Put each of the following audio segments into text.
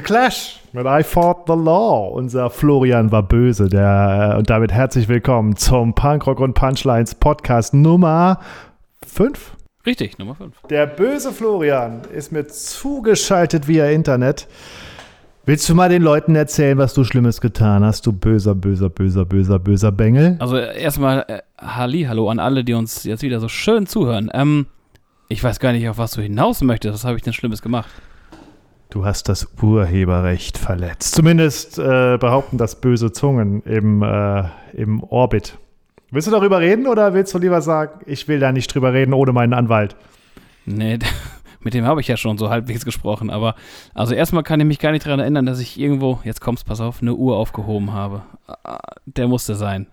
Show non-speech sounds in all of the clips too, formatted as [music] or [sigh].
The Clash mit I Fought the Law. Unser Florian war böse. Der, äh, und damit herzlich willkommen zum Punkrock und Punchlines Podcast Nummer 5. Richtig, Nummer 5. Der böse Florian ist mir zugeschaltet via Internet. Willst du mal den Leuten erzählen, was du Schlimmes getan hast, du böser, böser, böser, böser, böser Bengel? Also erstmal äh, Halli, hallo an alle, die uns jetzt wieder so schön zuhören. Ähm, ich weiß gar nicht, auf was du hinaus möchtest. Was habe ich denn Schlimmes gemacht? Du hast das Urheberrecht verletzt. Zumindest äh, behaupten das böse Zungen im, äh, im Orbit. Willst du darüber reden oder willst du lieber sagen, ich will da nicht drüber reden ohne meinen Anwalt? Nee, [laughs] mit dem habe ich ja schon so halbwegs gesprochen. Aber also erstmal kann ich mich gar nicht daran erinnern, dass ich irgendwo, jetzt kommst, pass auf, eine Uhr aufgehoben habe. Ah, der musste sein.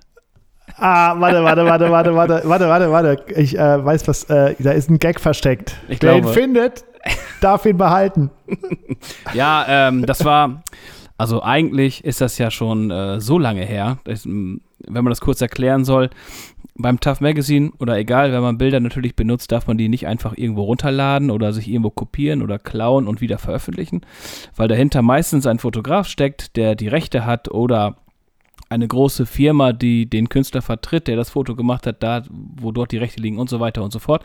Ah, warte, warte, warte, warte, warte, warte, warte, warte. Ich äh, weiß was, äh, da ist ein Gag versteckt. Ich Wer ihn glaube. findet, darf ihn behalten. [laughs] Ja, ähm, das war, also eigentlich ist das ja schon äh, so lange her, m, wenn man das kurz erklären soll. Beim Tough Magazine oder egal, wenn man Bilder natürlich benutzt, darf man die nicht einfach irgendwo runterladen oder sich irgendwo kopieren oder klauen und wieder veröffentlichen, weil dahinter meistens ein Fotograf steckt, der die Rechte hat oder eine große Firma, die den Künstler vertritt, der das Foto gemacht hat, da, wo dort die Rechte liegen und so weiter und so fort.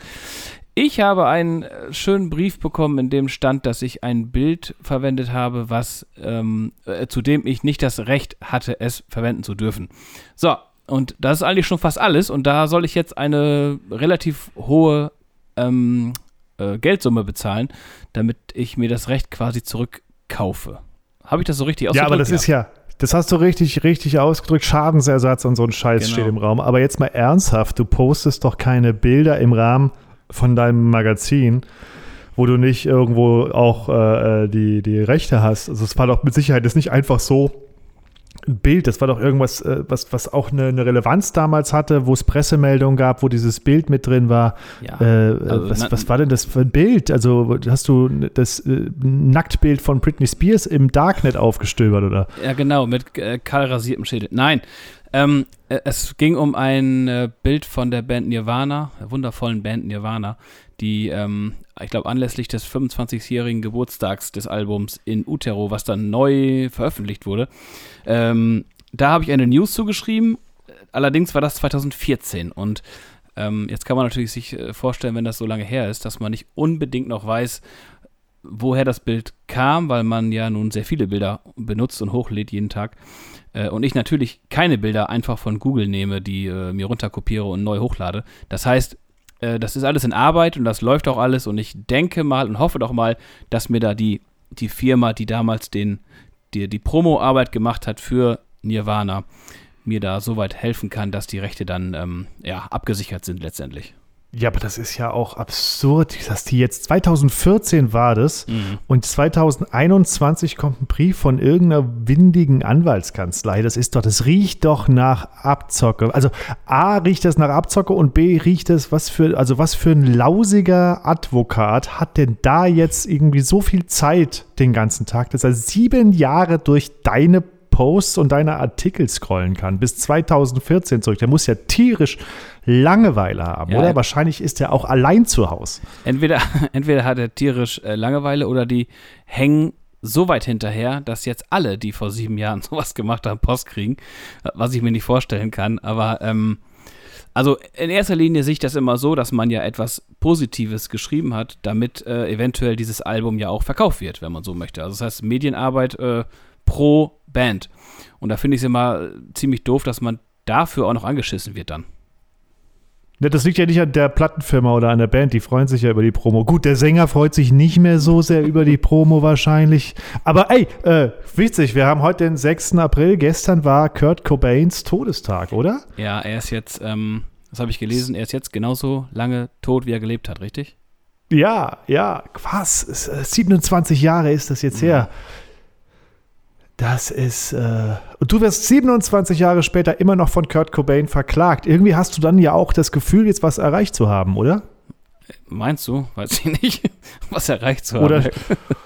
Ich habe einen äh, schönen Brief bekommen, in dem stand, dass ich ein Bild verwendet habe, was ähm, äh, zu dem ich nicht das Recht hatte, es verwenden zu dürfen. So, und das ist eigentlich schon fast alles. Und da soll ich jetzt eine relativ hohe ähm, äh, Geldsumme bezahlen, damit ich mir das Recht quasi zurückkaufe. Habe ich das so richtig Ja, ausgedrückt? aber das ist ja, das hast du richtig, richtig ausgedrückt. Schadensersatz und so ein Scheiß Genau. steht im Raum. Aber jetzt mal ernsthaft, du postest doch keine Bilder im Rahmen von deinem Magazin, wo du nicht irgendwo auch äh, die, die Rechte hast. Also es war doch mit Sicherheit jetzt nicht einfach so ein Bild, das war doch irgendwas, äh, was, was auch eine, eine Relevanz damals hatte, wo es Pressemeldungen gab, wo dieses Bild mit drin war. Ja, Äh, also was, na- was war denn das für ein Bild? Also hast du das äh, Nacktbild von Britney Spears im Darknet aufgestöbert oder? Ja, genau, mit äh, kahl rasiertem Schädel. Nein, ähm, äh, es ging um ein äh, Bild von der Band Nirvana, der wundervollen Band Nirvana, die, ähm, ich glaube, anlässlich des 25-jährigen Geburtstags des Albums in Utero, was dann neu veröffentlicht wurde, ähm, da habe ich eine News zugeschrieben. Allerdings war das 2014 und ähm, jetzt kann man natürlich sich äh, vorstellen, wenn das so lange her ist, dass man nicht unbedingt noch weiß, woher das Bild kam, weil man ja nun sehr viele Bilder benutzt und hochlädt jeden Tag. Äh, und ich natürlich keine Bilder einfach von Google nehme, die äh, mir runterkopiere und neu hochlade. Das heißt, äh, das ist alles in Arbeit und das läuft auch alles und ich denke mal und hoffe doch mal, dass mir da die, die Firma, die damals den, die, die Promo-Arbeit gemacht hat für Nirvana, mir da so weit helfen kann, dass die Rechte dann ähm, ja, abgesichert sind letztendlich. Ja, aber das ist ja auch absurd, dass die jetzt 2014 war das und 2021 kommt ein Brief von irgendeiner windigen Anwaltskanzlei. Das ist doch, das riecht doch nach Abzocke. Also A riecht das nach Abzocke und B riecht es, was für, also was für ein lausiger Advokat hat denn da jetzt irgendwie so viel Zeit den ganzen Tag, dass er sieben Jahre durch deine Posts und deine Artikel scrollen kann, bis 2014 zurück. Der muss ja tierisch Langeweile haben, Ja, oder? Wahrscheinlich ist er auch allein zu Hause. Entweder, [laughs] entweder hat er tierisch äh, Langeweile oder die hängen so weit hinterher, dass jetzt alle, die vor sieben Jahren [laughs] sowas gemacht haben, Post kriegen, was ich mir nicht vorstellen kann. Aber ähm, also in erster Linie sehe ich das immer so, dass man ja etwas Positives geschrieben hat, damit äh, eventuell dieses Album ja auch verkauft wird, wenn man so möchte. Also das heißt Medienarbeit äh, pro Band. Und da finde ich es immer äh, ziemlich doof, dass man dafür auch noch angeschissen wird dann. Das liegt ja nicht an der Plattenfirma oder an der Band, die freuen sich ja über die Promo. Gut, der Sänger freut sich nicht mehr so sehr über die Promo wahrscheinlich. Aber ey, äh, witzig, wir haben heute den 6. April. Gestern war Kurt Cobains Todestag, oder? Ja, er ist jetzt, ähm, das habe ich gelesen, er ist jetzt genauso lange tot, wie er gelebt hat, richtig? Ja, ja, was? Es, äh, 27 Jahre ist das jetzt her. Das ist, äh, und du wirst 27 Jahre später immer noch von Kurt Cobain verklagt. Irgendwie hast du dann ja auch das Gefühl, jetzt was erreicht zu haben, oder? Meinst du? Weiß ich nicht, [laughs] was erreicht zu haben. Oder,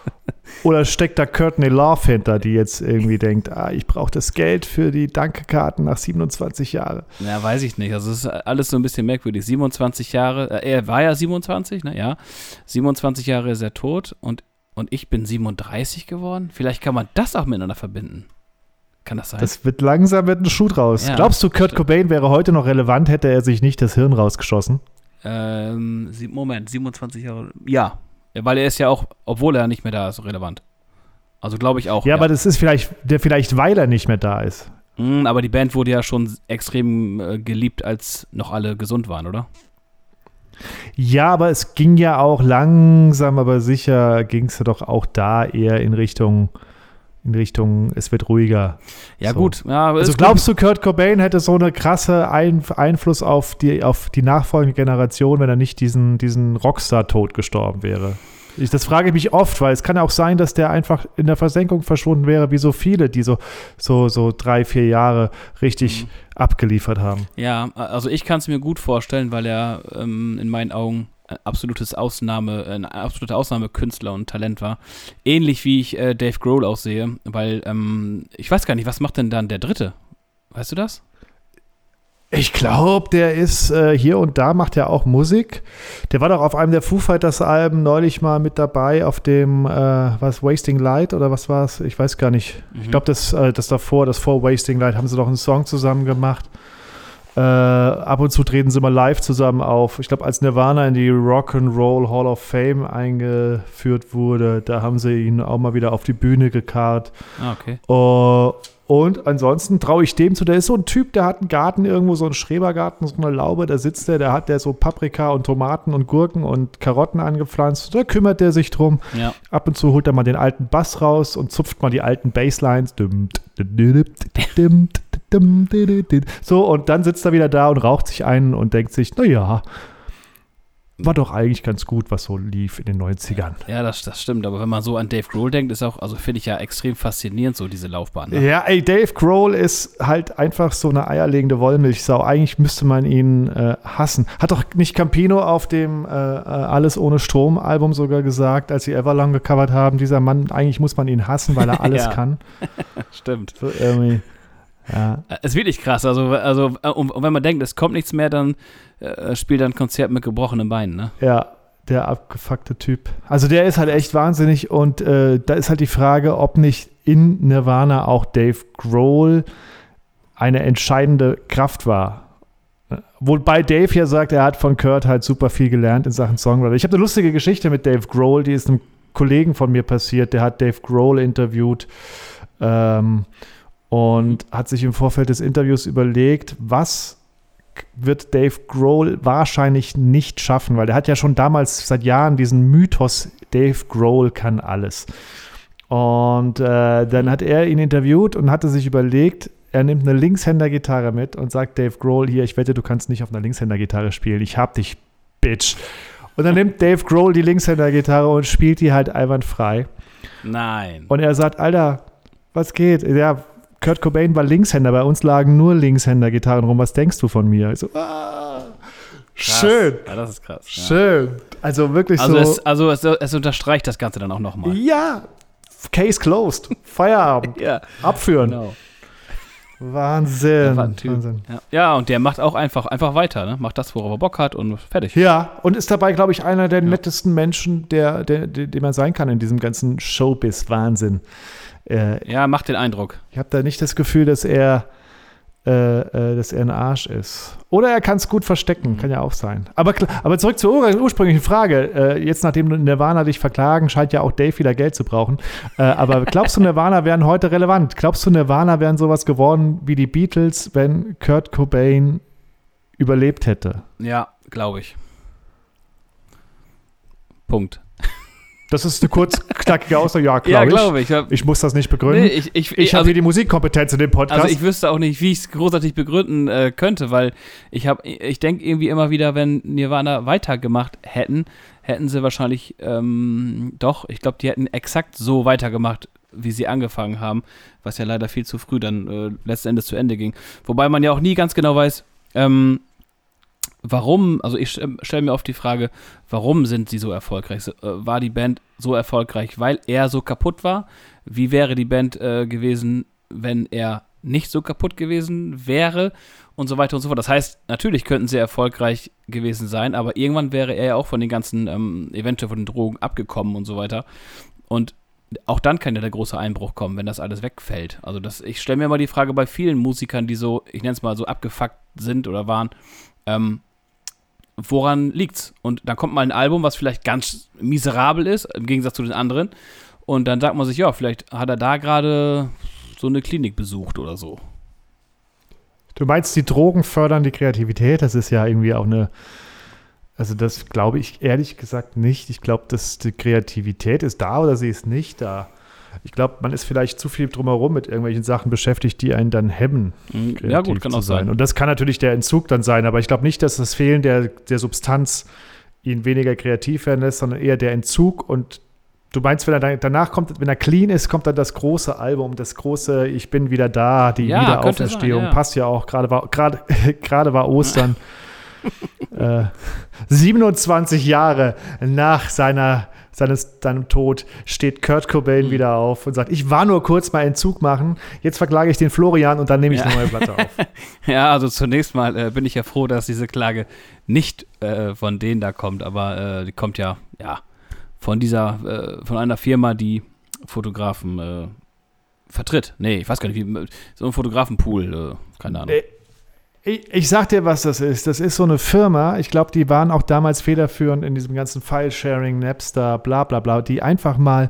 [laughs] oder steckt da Courtney Love hinter, die jetzt irgendwie denkt, ah, ich brauche das Geld für die Dankekarten nach 27 Jahren. Na, weiß ich nicht. Also es ist alles so ein bisschen merkwürdig. 27 Jahre, äh, er war ja 27, ne? Ja. 27 Jahre ist er tot und und ich bin 37 geworden. Vielleicht kann man das auch miteinander verbinden. Kann das sein? Das wird langsam mit einem Schuh raus. Ja, Glaubst du, Kurt stimmt. Cobain wäre heute noch relevant, hätte er sich nicht das Hirn rausgeschossen? ähm, Moment, 27 Jahre. Ja. ja, weil er ist ja auch, obwohl er nicht mehr da ist, relevant. Also glaube ich auch. Ja, aber das ist vielleicht, der vielleicht, weil er nicht mehr da ist. Mm, aber die Band wurde ja schon extrem äh, geliebt, als noch alle gesund waren, oder? Ja, aber es ging ja auch langsam, aber sicher ging es ja doch auch da eher in Richtung, in Richtung, es wird ruhiger. Ja, So. gut. Ja, Also glaubst du, Kurt Cobain hätte so eine krasse Ein Einfluss auf die, auf die nachfolgende Generation, wenn er nicht diesen, diesen Rockstar-Tod gestorben wäre? Ich, das frage ich mich oft, weil es kann ja auch sein, dass der einfach in der Versenkung verschwunden wäre, wie so viele, die so, so, so drei, vier Jahre richtig Mhm. abgeliefert haben. Ja, also ich kann es mir gut vorstellen, weil er ähm, in meinen Augen ein absolutes Ausnahme, ein absoluter Ausnahmekünstler und Talent war. Ähnlich wie ich äh, Dave Grohl aussehe, weil ähm, ich weiß gar nicht, was macht denn dann der Dritte? Weißt du das? Ich glaube, der ist äh, hier und da macht er auch Musik. Der war doch auf einem der Foo Fighters Alben neulich mal mit dabei auf dem äh, was Wasting Light oder was war es? Ich weiß gar nicht. Ich glaube, das, äh, das davor, das vor Wasting Light, haben sie doch einen Song zusammen gemacht. Äh, ab und zu treten sie mal live zusammen auf. Ich glaube, als Nirvana in die Rock and Roll Hall of Fame eingeführt wurde, da haben sie ihn auch mal wieder auf die Bühne gekarrt. Ah, okay. Uh, und ansonsten traue ich dem zu, der ist so ein Typ, der hat einen Garten irgendwo, so einen Schrebergarten, so eine Laube, da sitzt der, der hat der so Paprika und Tomaten und Gurken und Karotten angepflanzt, da kümmert der sich drum. Ja. Ab und zu holt er mal den alten Bass raus und zupft mal die alten Basslines. Dum, dim, dim, dim, dim, dim, dim. So, und dann sitzt er wieder da und raucht sich ein und denkt sich, naja, war doch eigentlich ganz gut, was so lief in den 90ern. Ja, das, das stimmt. Aber wenn man so an Dave Grohl denkt, ist auch, also finde ich ja extrem faszinierend, so diese Laufbahn. Ne? Ja, ey, Dave Grohl ist halt einfach so eine eierlegende Wollmilchsau. Eigentlich müsste man ihn äh, hassen. Hat doch nicht Campino auf dem äh, äh, Alles ohne Strom Album sogar gesagt, als sie Everlong gecovert haben, dieser Mann, eigentlich muss man ihn hassen, weil er [laughs] alles Ja. kann. [laughs] Stimmt. So irgendwie. Ja. Äh, Es ist wirklich krass. Also, also äh, und, und wenn man denkt, es kommt nichts mehr, dann äh, spielt er ein Konzert mit gebrochenen Beinen. Ne? Ja, der abgefuckte Typ. Also der ist halt echt wahnsinnig und äh, da ist halt die Frage, ob nicht in Nirvana auch Dave Grohl eine entscheidende Kraft war. Wobei Dave ja sagt, er hat von Kurt halt super viel gelernt in Sachen Songwriter. Ich habe eine lustige Geschichte mit Dave Grohl, die ist einem Kollegen von mir passiert, der hat Dave Grohl interviewt ähm, und hat sich im Vorfeld des Interviews überlegt, was wird Dave Grohl wahrscheinlich nicht schaffen, weil der hat ja schon damals seit Jahren diesen Mythos, Dave Grohl kann alles. Und äh, dann hat er ihn interviewt und hatte sich überlegt, er nimmt eine Linkshänder-Gitarre mit und sagt Dave Grohl, hier, ich wette, du kannst nicht auf einer Linkshänder-Gitarre spielen. Ich hab dich, Bitch. Und dann nimmt Dave Grohl die Linkshänder-Gitarre und spielt die halt einwandfrei. Nein. Und er sagt, Alter, was geht? Ja, Kurt Cobain war Linkshänder, bei uns lagen nur Linkshänder-Gitarren rum. Was denkst du von mir? Ich so, ah, Krass. schön, Ja, das ist krass. Ja. schön. Also wirklich Also, so. es, also es, es unterstreicht das Ganze dann auch nochmal. ja, Case closed. Feierabend. [laughs] Ja, Abführen. genau. Wahnsinn. Wahnsinn. Ja. ja, und der macht auch einfach, einfach weiter, ne? Macht das, worauf er Bock hat und fertig. Ja, und ist dabei, glaube ich, einer der nettesten Menschen, der, der, der, der man sein kann in diesem ganzen Showbiz-Wahnsinn. Äh, Ja, macht den Eindruck. ich habe da nicht das Gefühl, dass er, äh, äh, dass er ein Arsch ist. Oder er kann es gut verstecken, kann ja auch sein. Aber, aber zurück zur ur ursprünglichen Frage. Äh, jetzt, nachdem Nirvana dich verklagen, scheint ja auch Dave wieder Geld zu brauchen. Äh, aber [laughs] glaubst du, Nirvana wären heute relevant? Glaubst du, Nirvana wären sowas geworden wie die Beatles, wenn Kurt Cobain überlebt hätte? Ja, glaube ich. Punkt. Das ist eine kurz knackige Aussage. Ja, Ja, glaube ich. glaube ich. Ja. Ich muss das nicht begründen. Nee, ich, ich, ich habe also, hier die Musikkompetenz in dem Podcast. also ich wüsste auch nicht, wie ich es großartig begründen äh, könnte, weil ich habe, ich denke irgendwie immer wieder, wenn Nirvana weitergemacht hätten, hätten sie wahrscheinlich ähm, doch, ich glaube, die hätten exakt so weitergemacht, wie sie angefangen haben, was ja leider viel zu früh dann äh, letzten Endes zu Ende ging. Wobei man ja auch nie ganz genau weiß, ähm, warum, also ich stelle mir oft die Frage, warum sind sie so erfolgreich? Äh, War die Band so erfolgreich, weil er so kaputt war? Wie wäre die Band äh, gewesen, wenn er nicht so kaputt gewesen wäre? Und so weiter und so fort. Das heißt, natürlich könnten sie erfolgreich gewesen sein, aber irgendwann wäre er ja auch von den ganzen, ähm, eventuell von den Drogen abgekommen und so weiter. und auch dann kann ja der große Einbruch kommen, wenn das alles wegfällt. Also das, ich stelle mir mal die Frage bei vielen Musikern, die so, ich nenne es mal so abgefuckt sind oder waren, ähm, woran liegt's? Und dann kommt mal ein Album, was vielleicht ganz miserabel ist, im Gegensatz zu den anderen. Und dann sagt man sich, ja, vielleicht hat er da gerade so eine Klinik besucht oder so. Du meinst, die Drogen fördern die Kreativität? Das ist ja irgendwie auch eine. Also, das glaube ich ehrlich gesagt nicht. Ich glaube, dass die Kreativität ist da oder sie ist nicht da. Ich glaube, man ist vielleicht zu viel drumherum mit irgendwelchen Sachen beschäftigt, die einen dann hemmen. Mhm. Ja, gut, kann auch sein. sein. Und das kann natürlich der Entzug dann sein, aber ich glaube nicht, dass das Fehlen der, der Substanz ihn weniger kreativ werden lässt, sondern eher der Entzug und Du meinst, wenn er danach kommt, wenn er clean ist, kommt dann das große Album, das große Ich bin wieder da, die ja, Wiederauferstehung. Sein, ja. Passt ja auch, gerade war, [laughs] gerade, gerade war Ostern. [laughs] [laughs] äh, 27 Jahre nach seiner, seines, seinem Tod steht Kurt Cobain mhm. wieder auf und sagt, ich war nur kurz mal Entzug machen, jetzt verklage ich den Florian und dann nehme ich ja. eine neue Platte auf. [laughs] ja, also zunächst mal äh, bin ich ja froh, dass diese Klage nicht äh, von denen da kommt, aber äh, die kommt ja, ja, von dieser, äh, von einer Firma, die Fotografen äh, vertritt. Nee, ich weiß gar nicht, wie, so ein Fotografenpool, äh, keine Ahnung. Ich, ich sag dir, was das ist. Das ist so eine Firma, ich glaube, die waren auch damals federführend in diesem ganzen File-Sharing, Napster, bla bla bla, die einfach mal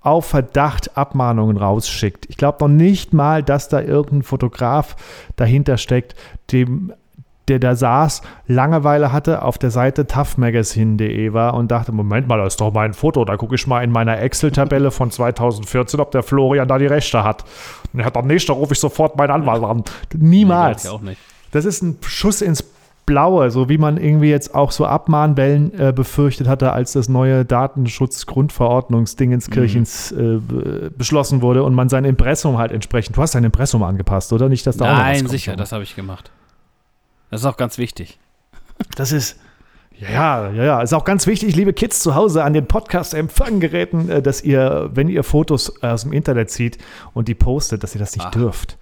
auf Verdacht Abmahnungen rausschickt. Ich glaube noch nicht mal, dass da irgendein Fotograf dahinter steckt, dem der da saß, Langeweile hatte, auf der Seite toughmagazine.de war und dachte, Moment mal, das ist doch mein Foto, da gucke ich mal in meiner Excel-Tabelle von 2014, ob der Florian da die Rechte hat. Und er hat dann nicht, da rufe ich sofort meinen Anwalt an. Niemals. Nee, auch nicht. Das ist ein Schuss ins Blaue, so wie man irgendwie jetzt auch so Abmahnwellen äh, befürchtet hatte, als das neue Datenschutzgrundverordnungsdingenskirchens mhm. äh, beschlossen wurde und man sein Impressum halt entsprechend, du hast dein Impressum angepasst, oder? Nicht, dass da Nein, sicher, das habe ich gemacht. Das ist auch ganz wichtig. Das ist, ja, ja, ja, ist auch ganz wichtig, liebe Kids zu Hause an den Podcast-Empfanggeräten, äh, dass ihr, wenn ihr Fotos aus dem Internet zieht und die postet, dass ihr das nicht Ach. dürft.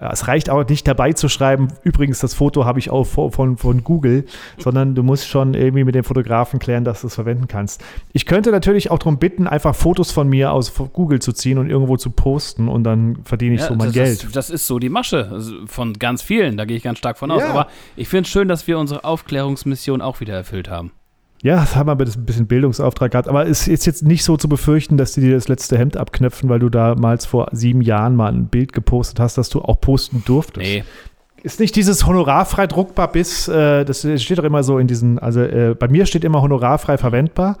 Es reicht auch nicht dabei zu schreiben, übrigens, das Foto habe ich auch von, von Google, [laughs] sondern du musst schon irgendwie mit dem Fotografen klären, dass du es verwenden kannst. Ich könnte natürlich auch darum bitten, einfach Fotos von mir aus Google zu ziehen und irgendwo zu posten und dann verdiene ich ja, so mein das, Geld. Das, das, ist so die Masche also von ganz vielen, da gehe ich ganz stark von aus. Ja. Aber ich finde es schön, dass wir unsere Aufklärungsmission auch wieder erfüllt haben. Ja, das haben wir ein bisschen Bildungsauftrag gehabt, aber es ist jetzt nicht so zu befürchten, dass die dir das letzte Hemd abknöpfen, weil du damals vor sieben Jahren mal ein Bild gepostet hast, das du auch posten durftest. Nee. Ist nicht dieses honorarfrei druckbar bis, äh, das steht doch immer so in diesen, also äh, bei mir steht immer honorarfrei verwendbar,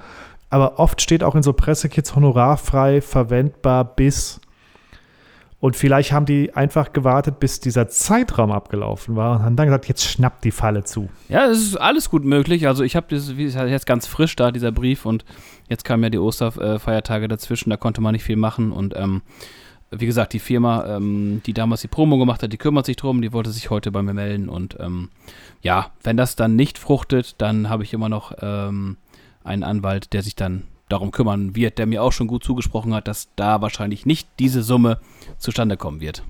aber oft steht auch in so Pressekits honorarfrei verwendbar bis und vielleicht haben die einfach gewartet, bis dieser Zeitraum abgelaufen war und haben dann gesagt, jetzt schnappt die Falle zu. Ja, es ist alles gut möglich. Also ich habe das, gesagt, jetzt ganz frisch da, dieser Brief und jetzt kamen ja die Osterfeiertage dazwischen, da konnte man nicht viel machen und ähm, wie gesagt, die Firma, ähm, die damals die Promo gemacht hat, die kümmert sich drum, die wollte sich heute bei mir melden und ähm, ja, wenn das dann nicht fruchtet, dann habe ich immer noch ähm, einen Anwalt, der sich dann darum kümmern wird, der mir auch schon gut zugesprochen hat, dass da wahrscheinlich nicht diese Summe zustande kommen wird.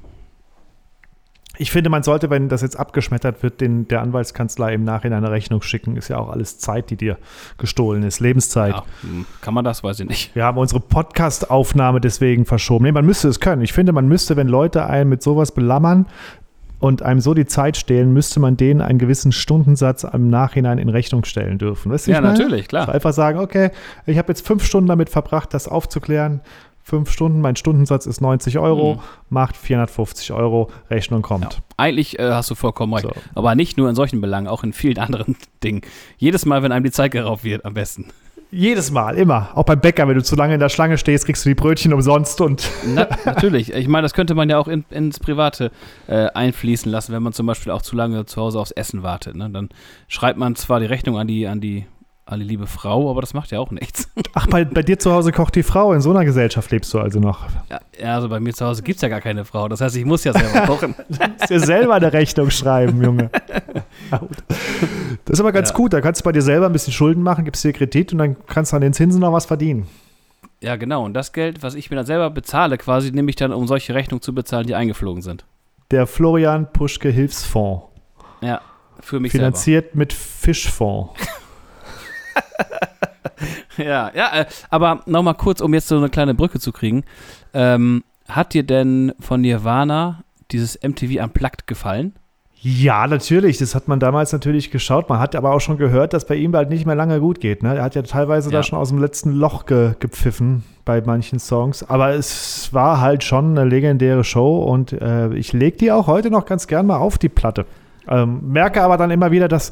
Ich finde, man sollte, wenn das jetzt abgeschmettert wird, den, der Anwaltskanzlei im Nachhinein eine Rechnung schicken. Ist ja auch alles Zeit, die dir gestohlen ist, Lebenszeit. Ja, hm, kann man das? Weiß ich nicht. Wir haben unsere Podcast-Aufnahme deswegen verschoben. Nee, man müsste es können. Ich finde, man müsste, wenn Leute einen mit sowas belammern, und einem so die Zeit stehlen, müsste man denen einen gewissen Stundensatz im Nachhinein in Rechnung stellen dürfen. Weißt du, ja, natürlich, klar. Also einfach sagen, okay, ich habe jetzt fünf Stunden damit verbracht, das aufzuklären. Fünf Stunden, mein Stundensatz ist 90 Euro, mhm. macht 450 Euro, Rechnung kommt. Ja, eigentlich äh, hast du vollkommen recht. So. Aber nicht nur in solchen Belangen, auch in vielen [laughs] anderen Dingen. Jedes Mal, wenn einem die Zeit geraubt wird, am besten. Jedes Mal, immer. Auch beim Bäcker, wenn du zu lange in der Schlange stehst, kriegst du die Brötchen umsonst und. Na, [laughs] natürlich. Ich meine, das könnte man ja auch in, ins Private äh, einfließen lassen, wenn man zum Beispiel auch zu lange zu Hause aufs Essen wartet. Ne? Dann schreibt man zwar die Rechnung an die, an die alle liebe Frau, aber das macht ja auch nichts. [laughs] Ach, bei, bei dir zu Hause kocht die Frau. In so einer Gesellschaft lebst du also noch. Ja, also bei mir zu Hause gibt es ja gar keine Frau. Das heißt, ich muss ja selber [laughs] kochen. du musst dir selber eine Rechnung schreiben, Junge. Das ist aber ganz ja. gut. Da kannst du bei dir selber ein bisschen Schulden machen, gibst dir Kredit und dann kannst du an den Zinsen noch was verdienen. Ja, genau. Und das Geld, was ich mir dann selber bezahle, quasi nehme ich dann, um solche Rechnungen zu bezahlen, die eingeflogen sind. Der Florian Puschke Hilfsfonds. Ja, für mich Finanziert selber. mit Fischfonds. [laughs] Ja, ja, äh, aber nochmal kurz, um jetzt so eine kleine Brücke zu kriegen. Ähm, hat dir denn von Nirvana dieses MTV Unplugged gefallen? Ja, natürlich. Das hat man damals natürlich geschaut. Man hat aber auch schon gehört, dass bei ihm bald nicht mehr lange gut geht. Ne? Er hat ja teilweise ja. da schon aus dem letzten Loch ge gepfiffen bei manchen Songs. Aber es war halt schon eine legendäre Show und äh, ich lege die auch heute noch ganz gern mal auf die Platte. Ähm, merke aber dann immer wieder, dass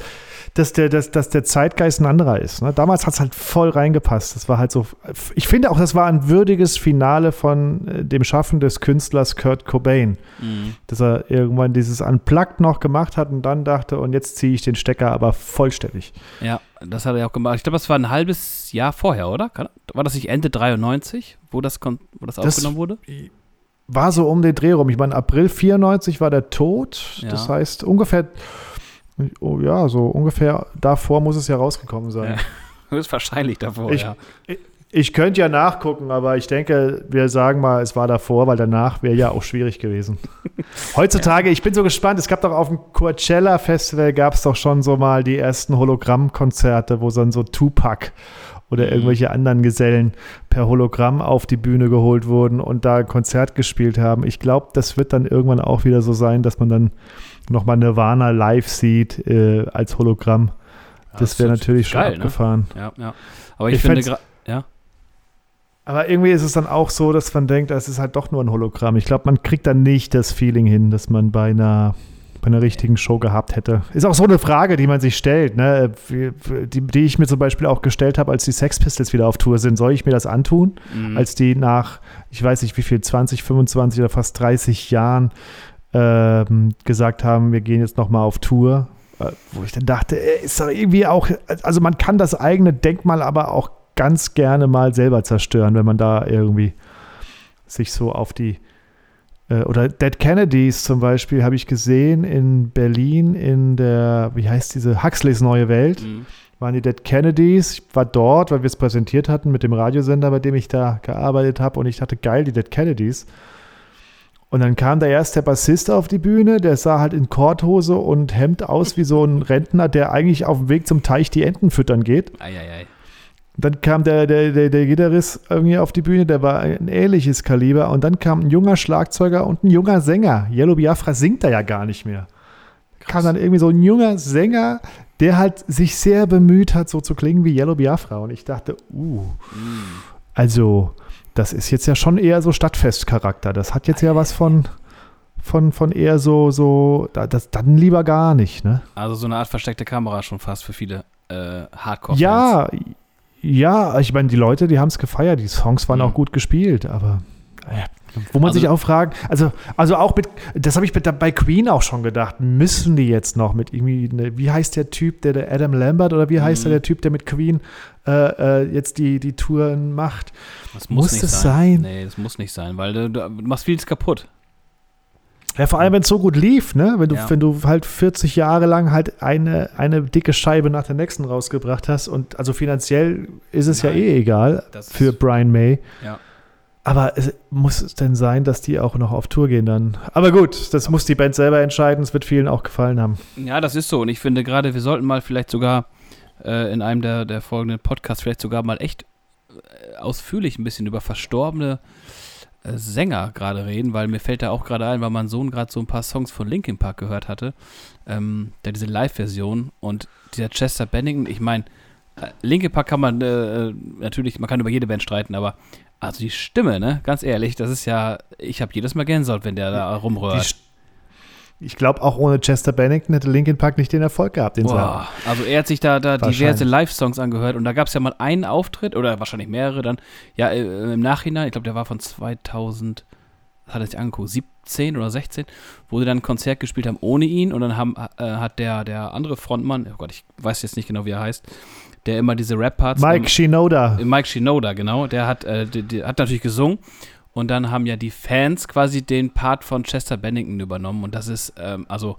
dass der, dass, dass der Zeitgeist ein anderer ist. Ne? Damals hat es halt voll reingepasst. Das war halt so. Ich finde auch, das war ein würdiges Finale von äh, dem Schaffen des Künstlers Kurt Cobain. Mhm. Dass er irgendwann dieses Unplugged noch gemacht hat und dann dachte, und jetzt ziehe ich den Stecker aber vollständig. Ja, das hat er auch gemacht. Ich glaube, das war ein halbes Jahr vorher, oder? War das nicht Ende 93, wo das, wo das, das aufgenommen wurde? War so um den Dreh rum. Ich meine, April 94 war der Tod. Ja. Das heißt, ungefähr Oh, ja, so ungefähr davor muss es ja rausgekommen sein. Ja, [laughs] das ist wahrscheinlich davor, ich, ja. Ich, ich könnte ja nachgucken, aber ich denke, wir sagen mal, es war davor, weil danach wäre ja auch schwierig gewesen. [laughs] Heutzutage, ja. ich bin so gespannt, es gab doch auf dem Coachella Festival gab es doch schon so mal die ersten Hologrammkonzerte, wo dann so Tupac oder mhm. irgendwelche anderen Gesellen per Hologramm auf die Bühne geholt wurden und da ein Konzert gespielt haben. Ich glaube, das wird dann irgendwann auch wieder so sein, dass man dann nochmal Nirvana live sieht äh, als Hologramm. Ja, das wäre natürlich schon geil, ne? abgefahren. Ne? Ja, ja. Aber ich, ich finde gerade, ja. Aber irgendwie ist es dann auch so, dass man denkt, es ist halt doch nur ein Hologramm. Ich glaube, man kriegt dann nicht das Feeling hin, dass man bei einer, bei einer richtigen Show gehabt hätte. Ist auch so eine Frage, die man sich stellt, ne? die, die ich mir zum Beispiel auch gestellt habe, als die Sex Pistols wieder auf Tour sind. Soll ich mir das antun? Mhm. Als die nach, ich weiß nicht wie viel, 20, 25 oder fast 30 Jahren ähm, gesagt haben, wir gehen jetzt nochmal auf Tour. Äh, wo ich dann dachte, ist doch irgendwie auch, also man kann das eigene Denkmal aber auch ganz gerne mal selber zerstören, wenn man da irgendwie sich so auf die äh, oder Dead Kennedys zum Beispiel habe ich gesehen in Berlin in der, wie heißt diese, Huxleys Neue Welt. Mhm. Waren die Dead Kennedys. Ich war dort, weil wir es präsentiert hatten mit dem Radiosender, bei dem ich da gearbeitet habe. Und ich dachte, geil, die Dead Kennedys. Und dann kam da erst der Bassist auf die Bühne, der sah halt in Korthose und Hemd aus wie so ein [laughs] Rentner, der eigentlich auf dem Weg zum Teich die Enten füttern geht. Eieiei. Dann kam der, der, der, der Gitarrist irgendwie auf die Bühne, der war ein ähnliches Kaliber. Und dann kam ein junger Schlagzeuger und ein junger Sänger. Yellow Biafra singt da ja gar nicht mehr. Krass. Kam dann irgendwie so ein junger Sänger, der halt sich sehr bemüht hat, so zu klingen wie Yellow Biafra. Und ich dachte, uh, mm. also das ist jetzt ja schon eher so Stadtfestcharakter. Das hat jetzt ja was von, von, von eher so, so, das dann lieber gar nicht, ne? Also so eine Art versteckte Kamera schon fast für viele äh, Hardcore-Fans. Ja, ja, ich meine, die Leute, die haben es gefeiert, die Songs waren mhm. auch gut gespielt, aber wo man also, sich auch fragen, also, also auch mit, das habe ich mit, bei Queen auch schon gedacht, müssen die jetzt noch mit irgendwie, ne, wie heißt der Typ, der, der Adam Lambert oder wie heißt der, mhm. der Typ, der mit Queen äh, äh, jetzt die, die Touren macht? Das muss, muss es sein. sein? Nee, das muss nicht sein, weil du, du machst vieles kaputt. Ja, vor allem, wenn es so gut lief, ne? Wenn du, ja. wenn du halt 40 Jahre lang halt eine, eine dicke Scheibe nach der nächsten rausgebracht hast und also finanziell ist es Nein, ja eh egal für Brian May. Ja. Aber es, muss es denn sein, dass die auch noch auf Tour gehen dann? Aber gut, das muss die Band selber entscheiden. Es wird vielen auch gefallen haben. Ja, das ist so. Und ich finde gerade, wir sollten mal vielleicht sogar äh, in einem der, der folgenden Podcasts vielleicht sogar mal echt äh, ausführlich ein bisschen über verstorbene äh, Sänger gerade reden, weil mir fällt da auch gerade ein, weil mein Sohn gerade so ein paar Songs von Linkin Park gehört hatte. Ähm, da diese Live-Version und dieser Chester Bennington, ich meine, äh, Linkin Park kann man äh, natürlich, man kann über jede Band streiten, aber also die Stimme, ne? Ganz ehrlich, das ist ja, ich habe jedes Mal Gänsehaut, wenn der da rumrührt. ich glaube, auch ohne Chester Bennington hätte Linkin Park nicht den Erfolg gehabt, den Boah, Also er hat sich da, da diverse Live-Songs angehört und da gab es ja mal einen Auftritt oder wahrscheinlich mehrere dann, ja, äh, im Nachhinein, ich glaube, der war von 2000, was hat er sich angeguckt, 17 oder 16, wo sie dann ein Konzert gespielt haben ohne ihn und dann haben, äh, hat der, der andere Frontmann, oh Gott, ich weiß jetzt nicht genau, wie er heißt, der immer diese Rap-Parts. Mike im, Shinoda. Mike Shinoda, genau. Der hat, äh, die, die, hat natürlich gesungen. Und dann haben ja die Fans quasi den Part von Chester Bennington übernommen. Und das ist, ähm, also,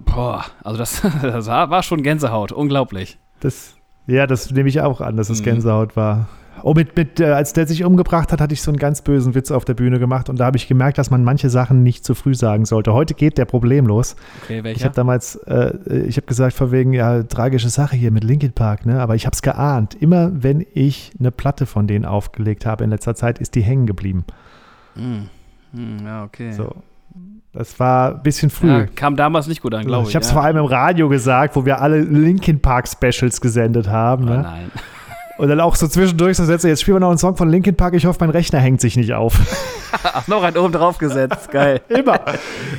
boah, also das, [laughs] das war schon Gänsehaut. Unglaublich. Das, ja, das nehme ich auch an, dass es mhm. Gänsehaut war. Oh, mit, mit, äh, als der sich umgebracht hat, hatte ich so einen ganz bösen Witz auf der Bühne gemacht und da habe ich gemerkt, dass man manche Sachen nicht zu früh sagen sollte. Heute geht der Problem los. Okay, welcher? Ich habe damals, äh, ich habe gesagt, vor wegen, ja, tragische Sache hier mit Linkin Park, ne? aber ich habe es geahnt. Immer wenn ich eine Platte von denen aufgelegt habe in letzter Zeit, ist die hängen geblieben. Hm. Hm, ja, okay. So. Das war ein bisschen früh. Ja, kam damals nicht gut an, glaube ich. Ich habe es ja. vor allem im Radio gesagt, wo wir alle Linkin Park Specials gesendet haben. Oh, Ne? nein. Und dann auch so zwischendurch so Sätze, jetzt spielen wir noch einen Song von Linkin Park, ich hoffe, mein Rechner hängt sich nicht auf. [laughs] Ach, noch einen oben drauf gesetzt. Geil. [laughs] immer.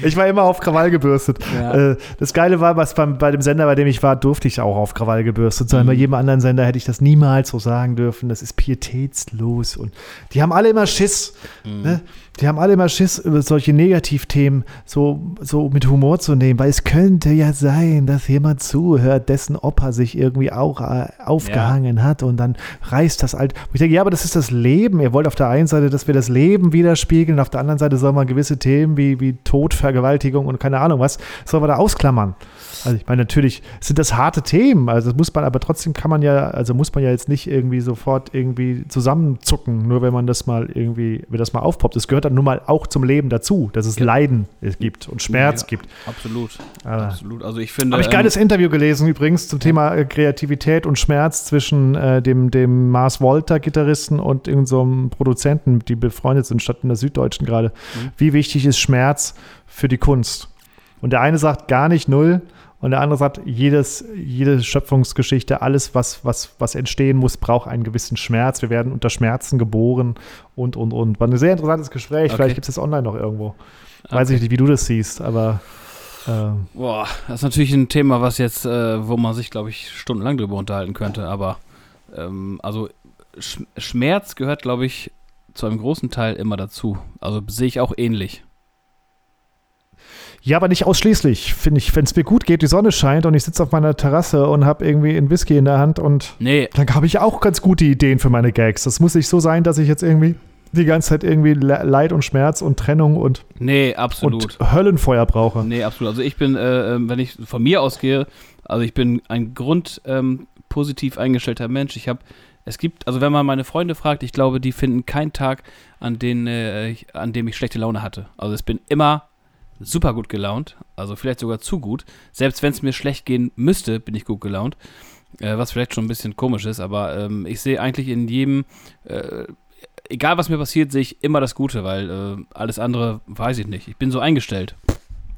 Ich war immer auf Krawall gebürstet. Ja. Äh, das Geile war, was beim, bei dem Sender, bei dem ich war, durfte ich auch auf Krawall gebürstet sein. Mhm. Bei jedem anderen Sender hätte ich das niemals so sagen dürfen. Das ist pietätslos. Und die haben alle immer Schiss. Mhm. Ne? Die haben alle immer Schiss, solche Negativthemen so, so mit Humor zu nehmen, weil es könnte ja sein, dass jemand zuhört, dessen Opa sich irgendwie auch äh, aufgehangen hat und dann reißt das alt. Und ich denke, ja, aber das ist das Leben. Ihr wollt auf der einen Seite, dass wir das Leben widerspiegeln, auf der anderen Seite soll man gewisse Themen wie, wie Tod, Vergewaltigung und keine Ahnung was, soll man da ausklammern. Also ich meine, natürlich sind das harte Themen, also das muss man, aber trotzdem kann man ja, also muss man ja jetzt nicht irgendwie sofort irgendwie zusammenzucken, nur wenn man das mal irgendwie, wenn das mal aufpoppt. Es gehört dann nun mal auch zum Leben dazu, dass es Leiden es gibt und Schmerz Ja, gibt. Absolut. Aber- Absolut. Also ich finde. Habe ich ein geiles Interview gelesen übrigens zum Thema äh, Kreativität und Schmerz zwischen äh, dem, dem Mars Volta-Gitarristen und irgendeinem so Produzenten, die befreundet sind, statt in der Süddeutschen gerade. Mhm. Wie wichtig ist Schmerz für die Kunst? Und der eine sagt gar nicht null und der andere sagt, jedes, jede Schöpfungsgeschichte, alles, was, was, was entstehen muss, braucht einen gewissen Schmerz. Wir werden unter Schmerzen geboren und, und, und. War ein sehr interessantes Gespräch. Okay. Vielleicht gibt es das online noch irgendwo. Weiß Okay. ich nicht, wie du das siehst, aber ähm, Boah, das ist natürlich ein Thema, was jetzt, äh, wo man sich, glaube ich, stundenlang drüber unterhalten könnte, aber ähm, also Sch Schmerz gehört, glaube ich, zu einem großen Teil immer dazu. Also sehe ich auch ähnlich. Ja, aber nicht ausschließlich. Finde ich, wenn es mir gut geht, die Sonne scheint und ich sitze auf meiner Terrasse und habe irgendwie einen Whisky in der Hand und Nee, dann habe ich auch ganz gute Ideen für meine Gags. Das muss nicht so sein, dass ich jetzt irgendwie die ganze Zeit irgendwie Le- Leid und Schmerz und Trennung und, nee, absolut. und Höllenfeuer brauche. Nee, absolut. Also ich bin, äh, ähm, wenn ich von mir ausgehe, also ich bin ein grund ähm, positiv eingestellter Mensch. Ich habe, es gibt, also wenn man meine Freunde fragt, ich glaube, die finden keinen Tag, an, den, äh, an dem ich schlechte Laune hatte. Also ich bin immer super gut gelaunt, also vielleicht sogar zu gut. Selbst wenn es mir schlecht gehen müsste, bin ich gut gelaunt. Äh, was vielleicht schon ein bisschen komisch ist, aber ähm, ich sehe eigentlich in jedem, äh, egal was mir passiert, sehe ich immer das Gute, weil äh, alles andere weiß ich nicht. Ich bin so eingestellt.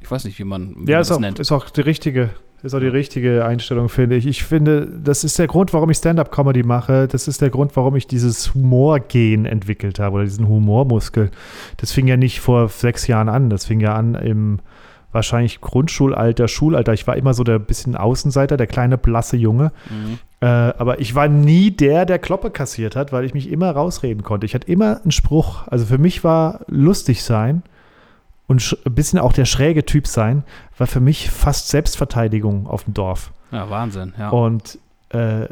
Ich weiß nicht, wie man, wie Ja, man das auch, nennt. ist auch die richtige, ist auch die richtige Einstellung, finde ich. Ich finde, das ist der Grund, warum ich Stand-up-Comedy mache. Das ist der Grund, warum ich dieses Humorgen entwickelt habe oder diesen Humormuskel. Das fing ja nicht vor sechs Jahren an. Das fing ja an im wahrscheinlich Grundschulalter, Schulalter. Ich war immer so der bisschen Außenseiter, der kleine blasse Junge. Mhm. Äh, aber ich war nie der, der Kloppe kassiert hat, weil ich mich immer rausreden konnte. Ich hatte immer einen Spruch. Also für mich war lustig sein und ein bisschen auch der schräge Typ sein, war für mich fast Selbstverteidigung auf dem Dorf. Ja, Wahnsinn, ja. Und äh,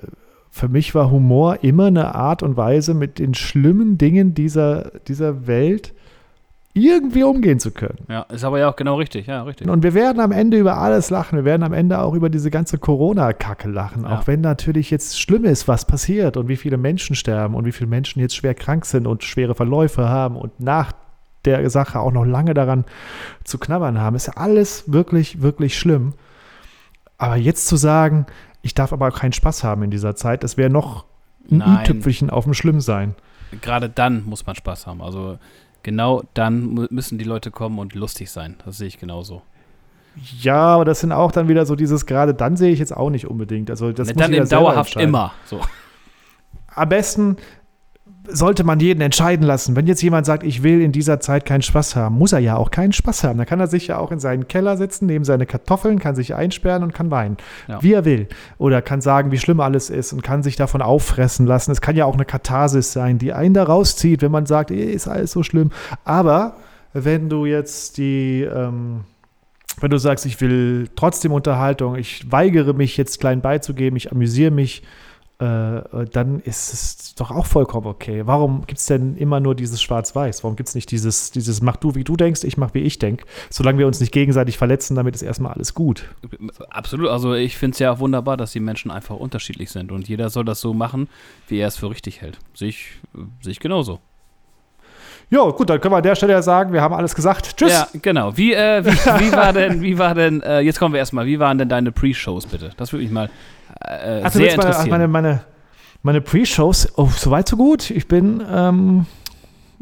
für mich war Humor immer eine Art und Weise, mit den schlimmen Dingen dieser, dieser Welt irgendwie umgehen zu können. ja, ist aber ja auch genau richtig, ja, richtig. Und wir werden am Ende über alles lachen. Wir werden am Ende auch über diese ganze Corona-Kacke lachen. Ja. Auch wenn natürlich jetzt schlimm ist, was passiert und wie viele Menschen sterben und wie viele Menschen jetzt schwer krank sind und schwere Verläufe haben und nach der Sache auch noch lange daran zu knabbern haben. Ist ja alles wirklich, wirklich schlimm. Aber jetzt zu sagen, ich darf aber keinen Spaß haben in dieser Zeit, das wäre noch ein i-Tüpfelchen auf dem Schlimmsein. Gerade dann muss man Spaß haben. Also genau dann müssen die Leute kommen und lustig sein. Das sehe ich genauso. Ja, aber das sind auch dann wieder so dieses, gerade dann sehe ich jetzt auch nicht unbedingt. Also das Ne, muss dann selber dauerhaft immer. So. am besten sollte man jeden entscheiden lassen. Wenn jetzt jemand sagt, ich will in dieser Zeit keinen Spaß haben, muss er ja auch keinen Spaß haben. Dann kann er sich ja auch in seinen Keller setzen, neben seine Kartoffeln, kann sich einsperren und kann weinen, Ja. wie er will. Oder kann sagen, wie schlimm alles ist und kann sich davon auffressen lassen. Es kann ja auch eine Katharsis sein, die einen da rauszieht, wenn man sagt, eh, ist alles so schlimm. Aber wenn du jetzt die, ähm, wenn du sagst, ich will trotzdem Unterhaltung, ich weigere mich jetzt klein beizugeben, ich amüsiere mich, äh, dann ist es doch auch vollkommen okay. Warum gibt es denn immer nur dieses Schwarz-Weiß? Warum gibt es nicht dieses, dieses Mach du, wie du denkst, ich mach, wie ich denke? Solange wir uns nicht gegenseitig verletzen, damit ist erstmal alles gut. Absolut. Also ich finde es ja wunderbar, dass die Menschen einfach unterschiedlich sind und jeder soll das so machen, wie er es für richtig hält. Sehe ich, ich genauso. Ja, gut, dann können wir an der Stelle ja sagen, wir haben alles gesagt. Tschüss. Ja, genau. Wie, äh, wie, wie war denn, wie war denn, äh, jetzt kommen wir erstmal, wie waren denn deine Pre-Shows bitte? Das würde mich mal äh, also sehr interessieren. Meine, meine, meine Pre-Shows, oh, soweit so gut. Ich bin, ähm,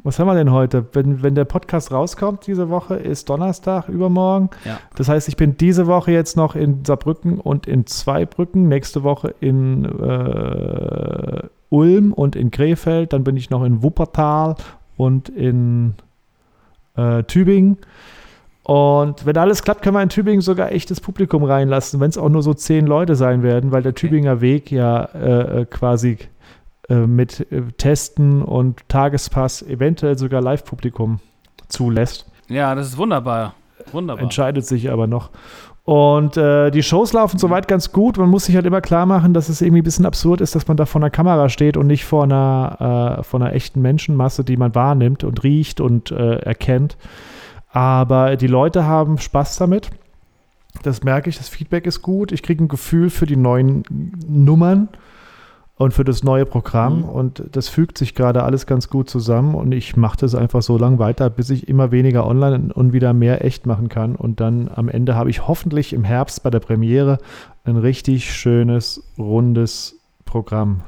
was haben wir denn heute? Wenn, wenn der Podcast rauskommt diese Woche, ist Donnerstag übermorgen. Ja. Das heißt, ich bin diese Woche jetzt noch in Saarbrücken und in Zweibrücken, nächste Woche in äh, Ulm und in Krefeld, dann bin ich noch in Wuppertal und in äh, Tübingen. Und wenn alles klappt, können wir in Tübingen sogar echtes Publikum reinlassen, wenn es auch nur so zehn Leute sein werden, weil der. Tübinger Weg ja äh, äh, quasi äh, mit äh, Testen und Tagespass eventuell sogar Live-Publikum zulässt. Ja, das ist wunderbar. Wunderbar. Entscheidet sich aber noch. Und äh, die Shows laufen soweit ganz gut. Man muss sich halt immer klar machen, dass es irgendwie ein bisschen absurd ist, dass man da vor einer Kamera steht und nicht vor einer, äh, vor einer echten Menschenmasse, die man wahrnimmt und riecht und äh, erkennt. Aber die Leute haben Spaß damit. Das merke ich, das Feedback ist gut. Ich kriege ein Gefühl für die neuen Nummern und für das neue Programm. Mhm. Und das fügt sich gerade alles ganz gut zusammen. Und ich mache das einfach so lange weiter, bis ich immer weniger online und wieder mehr echt machen kann. Und dann am Ende habe ich hoffentlich im Herbst bei der Premiere ein richtig schönes, rundes Programm.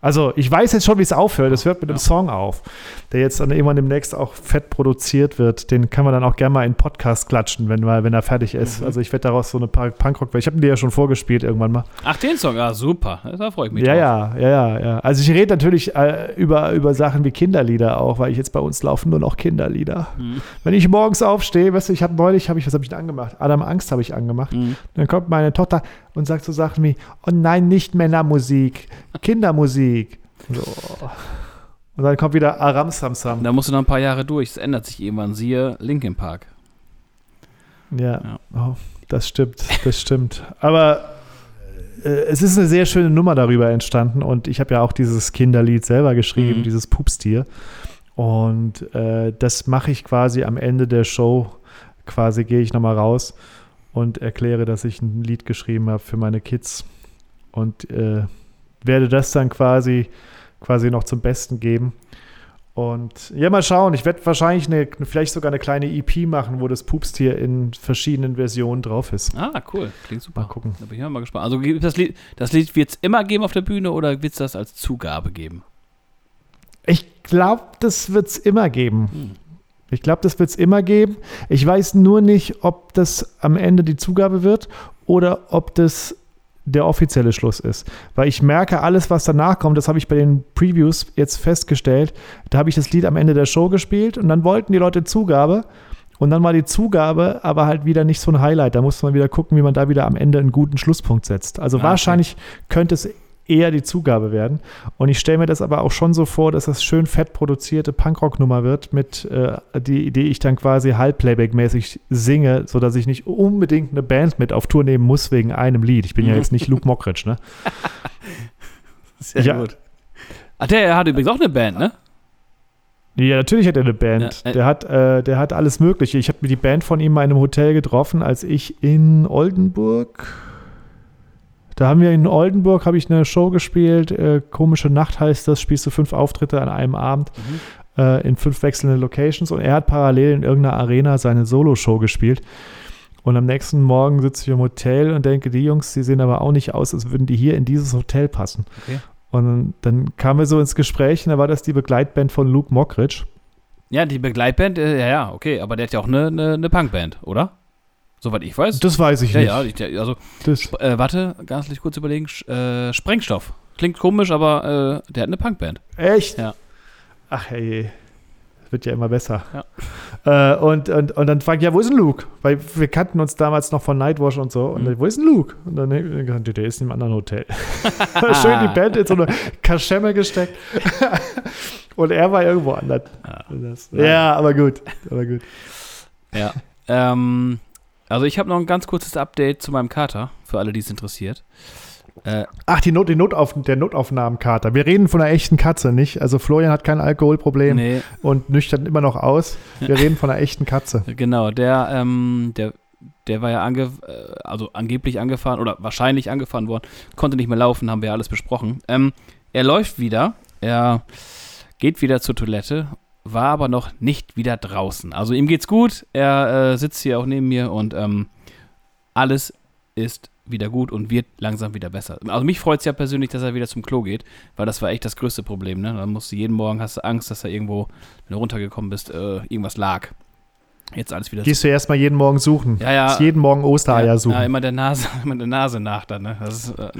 Also ich weiß jetzt schon, wie es aufhört. Es hört mit ja. einem Song auf, der jetzt dann irgendwann demnächst auch fett produziert wird. Den kann man dann auch gerne mal in Podcast klatschen, wenn, wenn er fertig ist. Mhm. Also ich werde daraus so eine Punkrock, ich habe ihn dir ja schon vorgespielt irgendwann mal. Ach, den Song, ja super. Da freue ich mich ja, drauf. Ja, ja, ja, Also ich rede natürlich äh, über, über Sachen wie Kinderlieder auch, weil ich jetzt bei uns laufen nur noch Kinderlieder. Mhm. Wenn ich morgens aufstehe, weißt du, ich habe neulich, habe ich, was habe ich denn angemacht? Adam Angst habe ich angemacht. Mhm. Dann kommt meine Tochter, und sagt so Sachen wie, oh nein, nicht Männermusik, Kindermusik. So. Und dann kommt wieder Aram Samsam. Da musst du noch ein paar Jahre durch. Es ändert sich irgendwann. Siehe Linkin Park. Ja, ja. Oh, das stimmt, das stimmt. Aber äh, es ist eine sehr schöne Nummer darüber entstanden und ich habe ja auch dieses Kinderlied selber geschrieben, mhm. dieses Pupstier. Und äh, das mache ich quasi am Ende der Show. Quasi gehe ich nochmal raus und erkläre, dass ich ein Lied geschrieben habe für meine Kids und äh, werde das dann quasi, quasi noch zum Besten geben. Und ja, mal schauen. Ich werde wahrscheinlich eine, vielleicht sogar eine kleine EP machen, wo das Pupstier in verschiedenen Versionen drauf ist. Ah, cool. Klingt super. Mal gucken. Da bin ich mal gespannt. Also das Lied, das Lied wird es immer geben auf der Bühne oder wird es das als Zugabe geben? Ich glaube, das wird es immer geben. Hm. Ich glaube, das wird es immer geben. Ich weiß nur nicht, ob das am Ende die Zugabe wird oder ob das der offizielle Schluss ist. Weil ich merke, alles, was danach kommt, das habe ich bei den Previews jetzt festgestellt. Da habe ich das Lied am Ende der Show gespielt und dann wollten die Leute Zugabe. Und dann war die Zugabe aber halt wieder nicht so ein Highlight. Da musste man wieder gucken, wie man da wieder am Ende einen guten Schlusspunkt setzt. Also ah, wahrscheinlich okay. könnte es eher die Zugabe werden. Und ich stelle mir das aber auch schon so vor, dass das schön fett produzierte Punkrock-Nummer wird, mit äh, die, die ich dann quasi halbplayback-mäßig singe, sodass ich nicht unbedingt eine Band mit auf Tour nehmen muss wegen einem Lied. Ich bin ja jetzt nicht [laughs] Luke Mockridge, ne? Sehr ja. gut. Ach, der hat übrigens auch eine Band, ne? Ja, natürlich hat er eine Band. Ja, äh, der, hat, äh, der hat alles Mögliche. Ich habe mir die Band von ihm in einem Hotel getroffen, als ich in Oldenburg da haben wir in Oldenburg habe ich eine Show gespielt. Äh, Komische Nacht heißt das. Spielst du fünf Auftritte an einem Abend mhm. äh, in fünf wechselnden Locations. Und er hat parallel in irgendeiner Arena seine Solo-Show gespielt. Und am nächsten Morgen sitze ich im Hotel und denke, die Jungs, die sehen aber auch nicht aus, als würden die hier in dieses Hotel passen. Okay. Und dann kamen wir so ins Gespräch und da war das die Begleitband von Luke Mockridge. Ja, die Begleitband, äh, ja, ja, okay, aber der hat ja auch eine, eine, eine Punkband, oder? Soweit ich weiß. Das weiß ich ja, nicht. Ja, also, äh, warte, ganz kurz überlegen. Äh, Sprengstoff. Klingt komisch, aber äh, der hat eine Punkband. Echt? Ja. Ach hey, wird ja immer besser. Ja. Äh, und, und, und dann frag ich, ja, wo ist denn Luke? Weil wir kannten uns damals noch von Nightwash und so. Und mhm. dann, wo ist denn Luke? Und dann gesagt, der ist in einem anderen Hotel. [laughs] [laughs] Schön die Band in so eine Kaschemme gesteckt. [laughs] und er war irgendwo anders. Ja, ja aber gut. Aber gut. Ja. Ähm, also ich habe noch ein ganz kurzes Update zu meinem Kater, für alle, die es interessiert. Äh, Ach, die Not, die Notauf, der Notaufnahmenkater. Wir reden von einer echten Katze, nicht? Also Florian hat kein Alkoholproblem nee. und nüchtern immer noch aus. Wir reden von einer echten Katze. [laughs] Genau, der, ähm, der, der war ja ange, äh, also angeblich angefahren oder wahrscheinlich angefahren worden, konnte nicht mehr laufen, haben wir ja alles besprochen. Ähm, er läuft wieder, er geht wieder zur Toilette, war aber noch nicht wieder draußen. Also ihm geht's gut, er äh, sitzt hier auch neben mir und ähm, alles ist wieder gut und wird langsam wieder besser. Also mich freut es ja persönlich, dass er wieder zum Klo geht, weil das war echt das größte Problem. Ne? Da musst du jeden Morgen hast du Angst, dass er irgendwo, wenn du runtergekommen bist, äh, irgendwas lag. Jetzt alles wieder. Gehst du erstmal jeden Morgen suchen? Ja, ja. jeden Morgen Ostereier ja, suchen. Ja, immer der Nase, [laughs] immer der Nase nach dann. Ne? Das ist äh,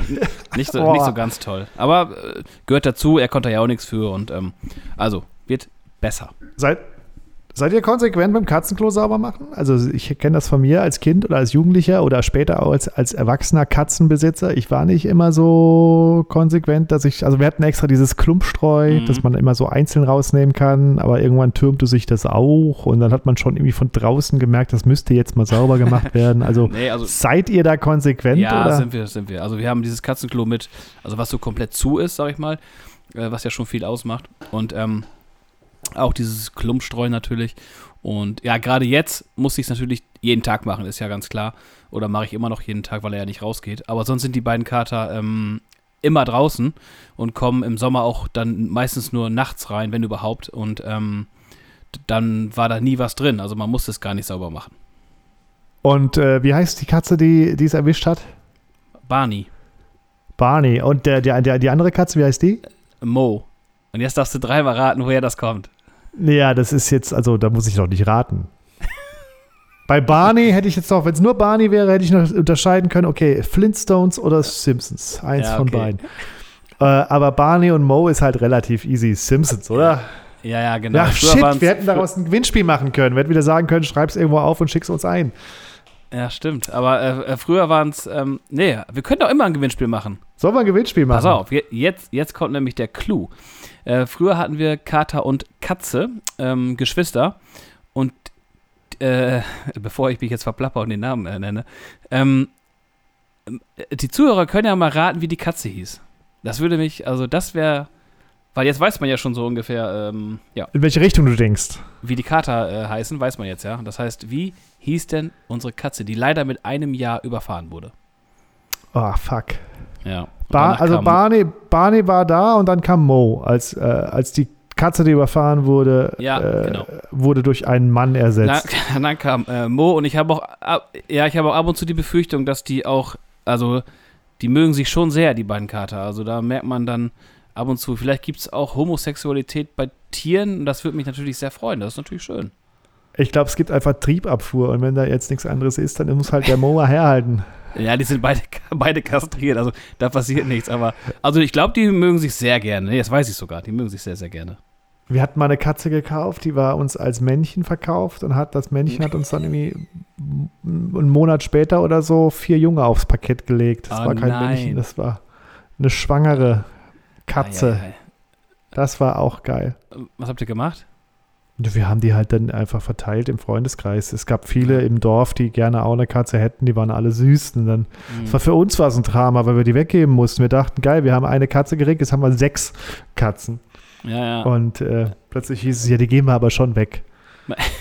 nicht, so, [laughs] nicht so ganz toll. Aber äh, gehört dazu. Er konnte ja auch nichts für und ähm, also besser. Seit Seid ihr konsequent beim Katzenklo sauber machen? Also ich kenne das von mir als Kind oder als Jugendlicher oder später auch als, als erwachsener Katzenbesitzer. Ich war nicht immer so konsequent, dass ich, also wir hatten extra dieses Klumpstreu, mhm. das man immer so einzeln rausnehmen kann, aber irgendwann türmte sich das auch und dann hat man schon irgendwie von draußen gemerkt, das müsste jetzt mal sauber gemacht [laughs] werden. Also, nee, also seid ihr da konsequent? Ja, oder? sind wir, sind wir. Also wir haben dieses Katzenklo mit, also was so komplett zu ist, sag ich mal, äh, was ja schon viel ausmacht und ähm, auch dieses Klumpstreu natürlich. Und ja, gerade jetzt muss ich es natürlich jeden Tag machen, ist ja ganz klar. Oder mache ich immer noch jeden Tag, weil er ja nicht rausgeht. Aber sonst sind die beiden Kater ähm, immer draußen und kommen im Sommer auch dann meistens nur nachts rein, wenn überhaupt. Und ähm, dann war da nie was drin. Also man muss es gar nicht sauber machen. Und äh, wie heißt die Katze, die es erwischt hat? Barney. Barney. Und der, der, der, die andere Katze, wie heißt die? Mo. Und jetzt darfst du dreimal raten, woher das kommt. Ja, das ist jetzt, also da muss ich noch nicht raten. Bei Barney hätte ich jetzt noch, wenn es nur Barney wäre, hätte ich noch unterscheiden können, okay, Flintstones oder Simpsons. Eins ja, von beiden. Äh, aber Barney und Mo ist halt relativ easy. Simpsons, oder? Ja, ja, genau. Ja, shit, wir hätten daraus ein Gewinnspiel machen können. Wir hätten wieder sagen können, schreib es irgendwo auf und schick's uns ein. Ja, stimmt. Aber äh, äh früher waren es, ähm, nee, wir können doch immer ein Gewinnspiel machen. Sollen wir ein Gewinnspiel machen? Pass auf, jetzt, jetzt kommt nämlich der Clou. Äh, früher hatten wir Kater und Katze, ähm, Geschwister. Und äh, [laughs] bevor ich mich jetzt verplapper und den Namen äh, nenne, ähm, die Zuhörer können ja mal raten, wie die Katze hieß. Das würde mich, also das wäre, weil jetzt weiß man ja schon so ungefähr, ähm, ja. In welche Richtung du denkst. Wie die Kater äh, heißen, weiß man jetzt ja. Das heißt, wie hieß denn unsere Katze, die leider mit einem Jahr überfahren wurde? Oh, fuck. Ja. Bar, also Barney, Barney war da und dann kam Mo, als, äh, als die Katze, die überfahren wurde, ja, äh, genau. wurde durch einen Mann ersetzt. Na, [laughs] dann kam äh, Mo und ich habe auch, ja, ich habe auch ab und zu die Befürchtung, dass die auch, also die mögen sich schon sehr, die beiden Kater. Also da merkt man dann ab und zu, vielleicht gibt es auch Homosexualität bei Tieren und das würde mich natürlich sehr freuen. Das ist natürlich schön. Ich glaube, es gibt einfach Triebabfuhr und wenn da jetzt nichts anderes ist, dann muss halt der Moa herhalten. [laughs] Ja, die sind beide, [laughs] beide kastriert, also da passiert nichts. Aber also ich glaube, die mögen sich sehr gerne. Das weiß ich sogar. Die mögen sich sehr, sehr gerne. Wir hatten mal eine Katze gekauft, die war uns als Männchen verkauft und hat das Männchen hat uns dann irgendwie einen Monat später oder so vier Junge aufs Parkett gelegt. Das oh, war kein nein. Männchen, das war eine schwangere Katze. Ei, ei, ei. Das war auch geil. Was habt ihr gemacht? Wir haben die halt dann einfach verteilt im Freundeskreis. Es gab viele im Dorf, die gerne auch eine Katze hätten, die waren alle süß. Und dann, mhm. war für uns war es ein Drama, weil wir die weggeben mussten. Wir dachten, geil, wir haben eine Katze geregt, jetzt haben wir sechs Katzen. Ja, ja. Und äh, plötzlich hieß es, ja, die geben wir aber schon weg.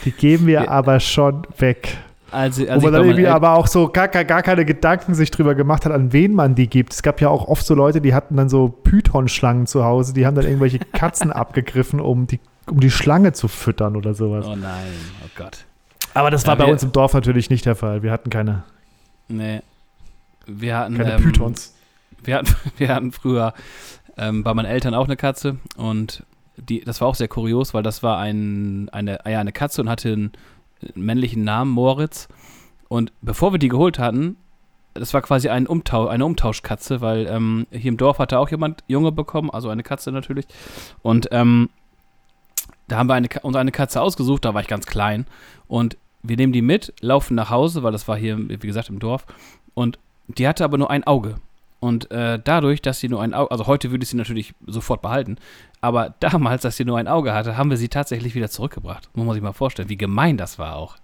Die geben wir [laughs] aber schon weg. Also, also Wo man dann irgendwie aber auch so gar, gar, gar keine Gedanken sich drüber gemacht hat, an wen man die gibt. Es gab ja auch oft so Leute, die hatten dann so Python-Schlangen zu Hause, die haben dann irgendwelche Katzen [laughs] abgegriffen, um die um die Schlange zu füttern oder sowas. Oh nein, oh Gott. Aber das war ja, bei uns im Dorf natürlich nicht der Fall. Wir hatten keine. Nee. Wir hatten. Keine ähm, Pythons. Wir hatten, [laughs] wir hatten früher ähm, bei meinen Eltern auch eine Katze und die, das war auch sehr kurios, weil das war ein, eine, ja, eine Katze und hatte einen, männlichen Namen, Moritz. Und bevor wir die geholt hatten, das war quasi ein Umtausch, eine Umtauschkatze, weil ähm, hier im Dorf hatte auch jemand Junge bekommen, also eine Katze natürlich. Und ähm, da haben wir eine, uns eine Katze ausgesucht, da war ich ganz klein. Und wir nehmen die mit, laufen nach Hause, weil das war hier, wie gesagt, im Dorf. Und die hatte aber nur ein Auge. Und äh, dadurch, dass sie nur ein Auge, also heute würde ich sie natürlich sofort behalten, aber [laughs] damals, dass sie nur ein Auge hatte, haben wir sie tatsächlich wieder zurückgebracht. Muss man sich mal vorstellen, wie gemein das war auch.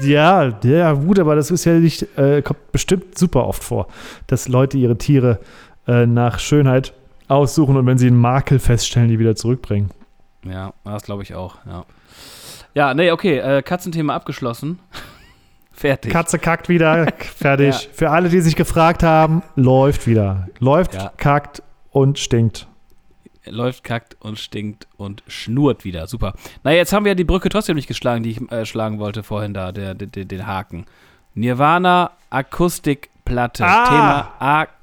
Ja, ja, gut, aber das ist ja nicht, äh, kommt bestimmt super oft vor, dass Leute ihre Tiere äh, nach Schönheit aussuchen und wenn sie einen Makel feststellen, die wieder zurückbringen. Ja, das glaube ich auch, ja. Ja, nee, okay, äh, Katzenthema abgeschlossen. [laughs] Fertig. Katze kackt wieder, [laughs] fertig. ja. Für alle, die sich gefragt haben, läuft wieder. Läuft, ja. kackt und stinkt. Läuft, kackt und stinkt und schnurrt wieder. Super. Na, jetzt haben wir ja die Brücke trotzdem nicht geschlagen, die ich äh, schlagen wollte vorhin da, der, der, der, den Haken. Nirvana Akustikplatte. Ah. Thema Akustik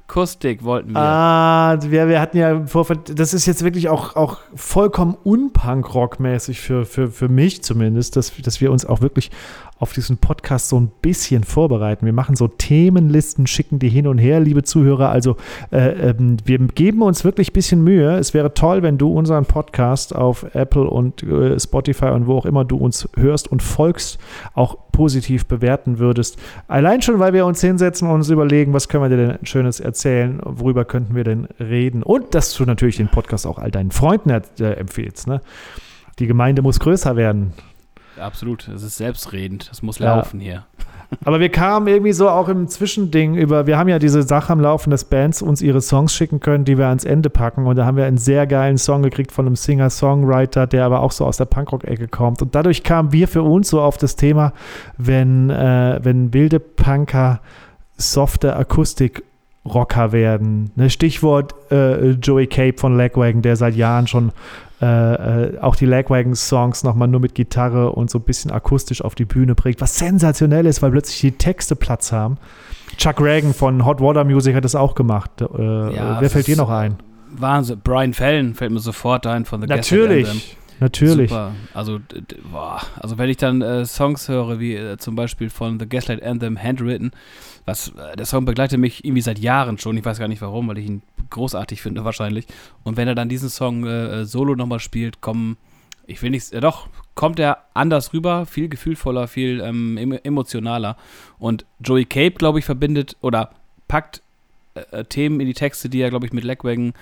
wollten wir. Ah, wir, wir hatten ja im Vorfeld, das ist jetzt wirklich auch, auch vollkommen unpunk-rock-mäßig für, für, für mich zumindest, dass, dass wir uns auch wirklich auf diesen Podcast so ein bisschen vorbereiten. Wir machen so Themenlisten, schicken die hin und her, liebe Zuhörer. Also äh, ähm, wir geben uns wirklich ein bisschen Mühe. Es wäre toll, wenn du unseren Podcast auf Apple und äh, Spotify und wo auch immer du uns hörst und folgst, auch positiv bewerten würdest. Allein schon, weil wir uns hinsetzen und uns überlegen, was können wir dir denn Schönes erzählen, worüber könnten wir denn reden. Und dass du natürlich den Podcast auch all deinen Freunden äh, empfehlst. Ne? Die Gemeinde muss größer werden. Absolut, es ist selbstredend, das muss laufen ja. hier. Aber wir kamen irgendwie so auch im Zwischending über, wir haben ja diese Sache am Laufen, dass Bands uns ihre Songs schicken können, die wir ans Ende packen. Und da haben wir einen sehr geilen Song gekriegt von einem Singer-Songwriter, der aber auch so aus der Punkrock-Ecke kommt. Und dadurch kamen wir für uns so auf das Thema, wenn, äh, wenn wilde Punker softe Akustik Rocker werden. Ne, Stichwort äh, Joey Cape von Lagwagon, der seit Jahren schon äh, äh, auch die Lagwagon-Songs nochmal nur mit Gitarre und so ein bisschen akustisch auf die Bühne bringt, was sensationell ist, weil plötzlich die Texte Platz haben. Chuck Reagan von Hot Water Music hat das auch gemacht. Äh, ja, wer fällt dir noch ein? Wahnsinn. Brian Fallon fällt mir sofort ein von The Natürlich. Natürlich. Super. Also, boah. also wenn ich dann äh, Songs höre, wie äh, zum Beispiel von The Gaslight Anthem Handwritten, was, äh, der Song begleitet mich irgendwie seit Jahren schon. Ich weiß gar nicht warum, weil ich ihn großartig finde [laughs] wahrscheinlich. Und wenn er dann diesen Song äh, äh solo nochmal spielt, kommen, ich will nicht, äh, doch, kommt er anders rüber, viel gefühlvoller, viel ähm, emotionaler. Und Joey Cape, glaube ich, verbindet oder packt äh, Themen in die Texte, die er, glaube ich, mit Legwagon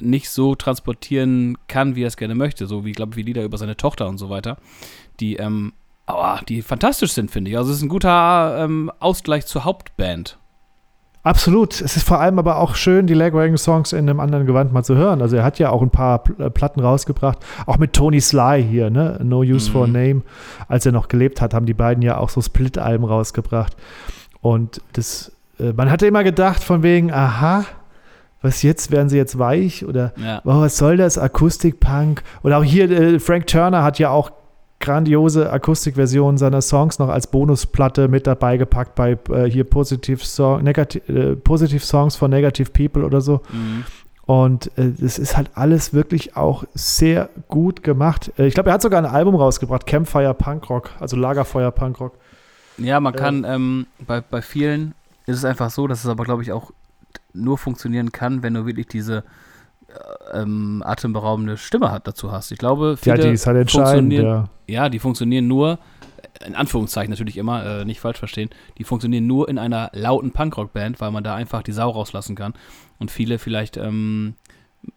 nicht so transportieren kann, wie er es gerne möchte. So wie, glaube ich, wie Lieder über seine Tochter und so weiter. Die, ähm, oh, die fantastisch sind, finde ich. Also es ist ein guter ähm, Ausgleich zur Hauptband. Absolut. Es ist vor allem aber auch schön, die Lagwagon-Songs in einem anderen Gewand mal zu hören. Also er hat ja auch ein paar äh, Platten rausgebracht, auch mit Tony Sly hier, ne? No Use mhm. for a mhm. Name. Als er noch gelebt hat, haben die beiden ja auch so Split-Alben rausgebracht. Und das, äh, man hatte immer gedacht, von wegen, aha, was jetzt, werden sie jetzt weich? Oder ja. oh, was soll das? Akustikpunk? Oder auch hier, äh, Frank Turner hat ja auch grandiose Akustikversionen seiner Songs noch als Bonusplatte mit dabei gepackt bei äh, hier Positive, Song, Negativ, äh, Positive Songs for Negative People oder so. Mhm. Und es äh, ist halt alles wirklich auch sehr gut gemacht. Äh, ich glaube, er hat sogar ein Album rausgebracht, Campfire Punkrock, also Lagerfeuer Punkrock. Ja, man kann ähm, bei, bei vielen ist es einfach so, dass es aber, glaube ich, auch nur funktionieren kann, wenn du wirklich diese ähm, atemberaubende Stimme hat, dazu hast. Ich glaube, viele ja, die ist halt entscheidend, ja. ja, die funktionieren nur, in Anführungszeichen natürlich immer, äh, nicht falsch verstehen, die funktionieren nur in einer lauten Punkrock-Band, weil man da einfach die Sau rauslassen kann. Und viele vielleicht ähm,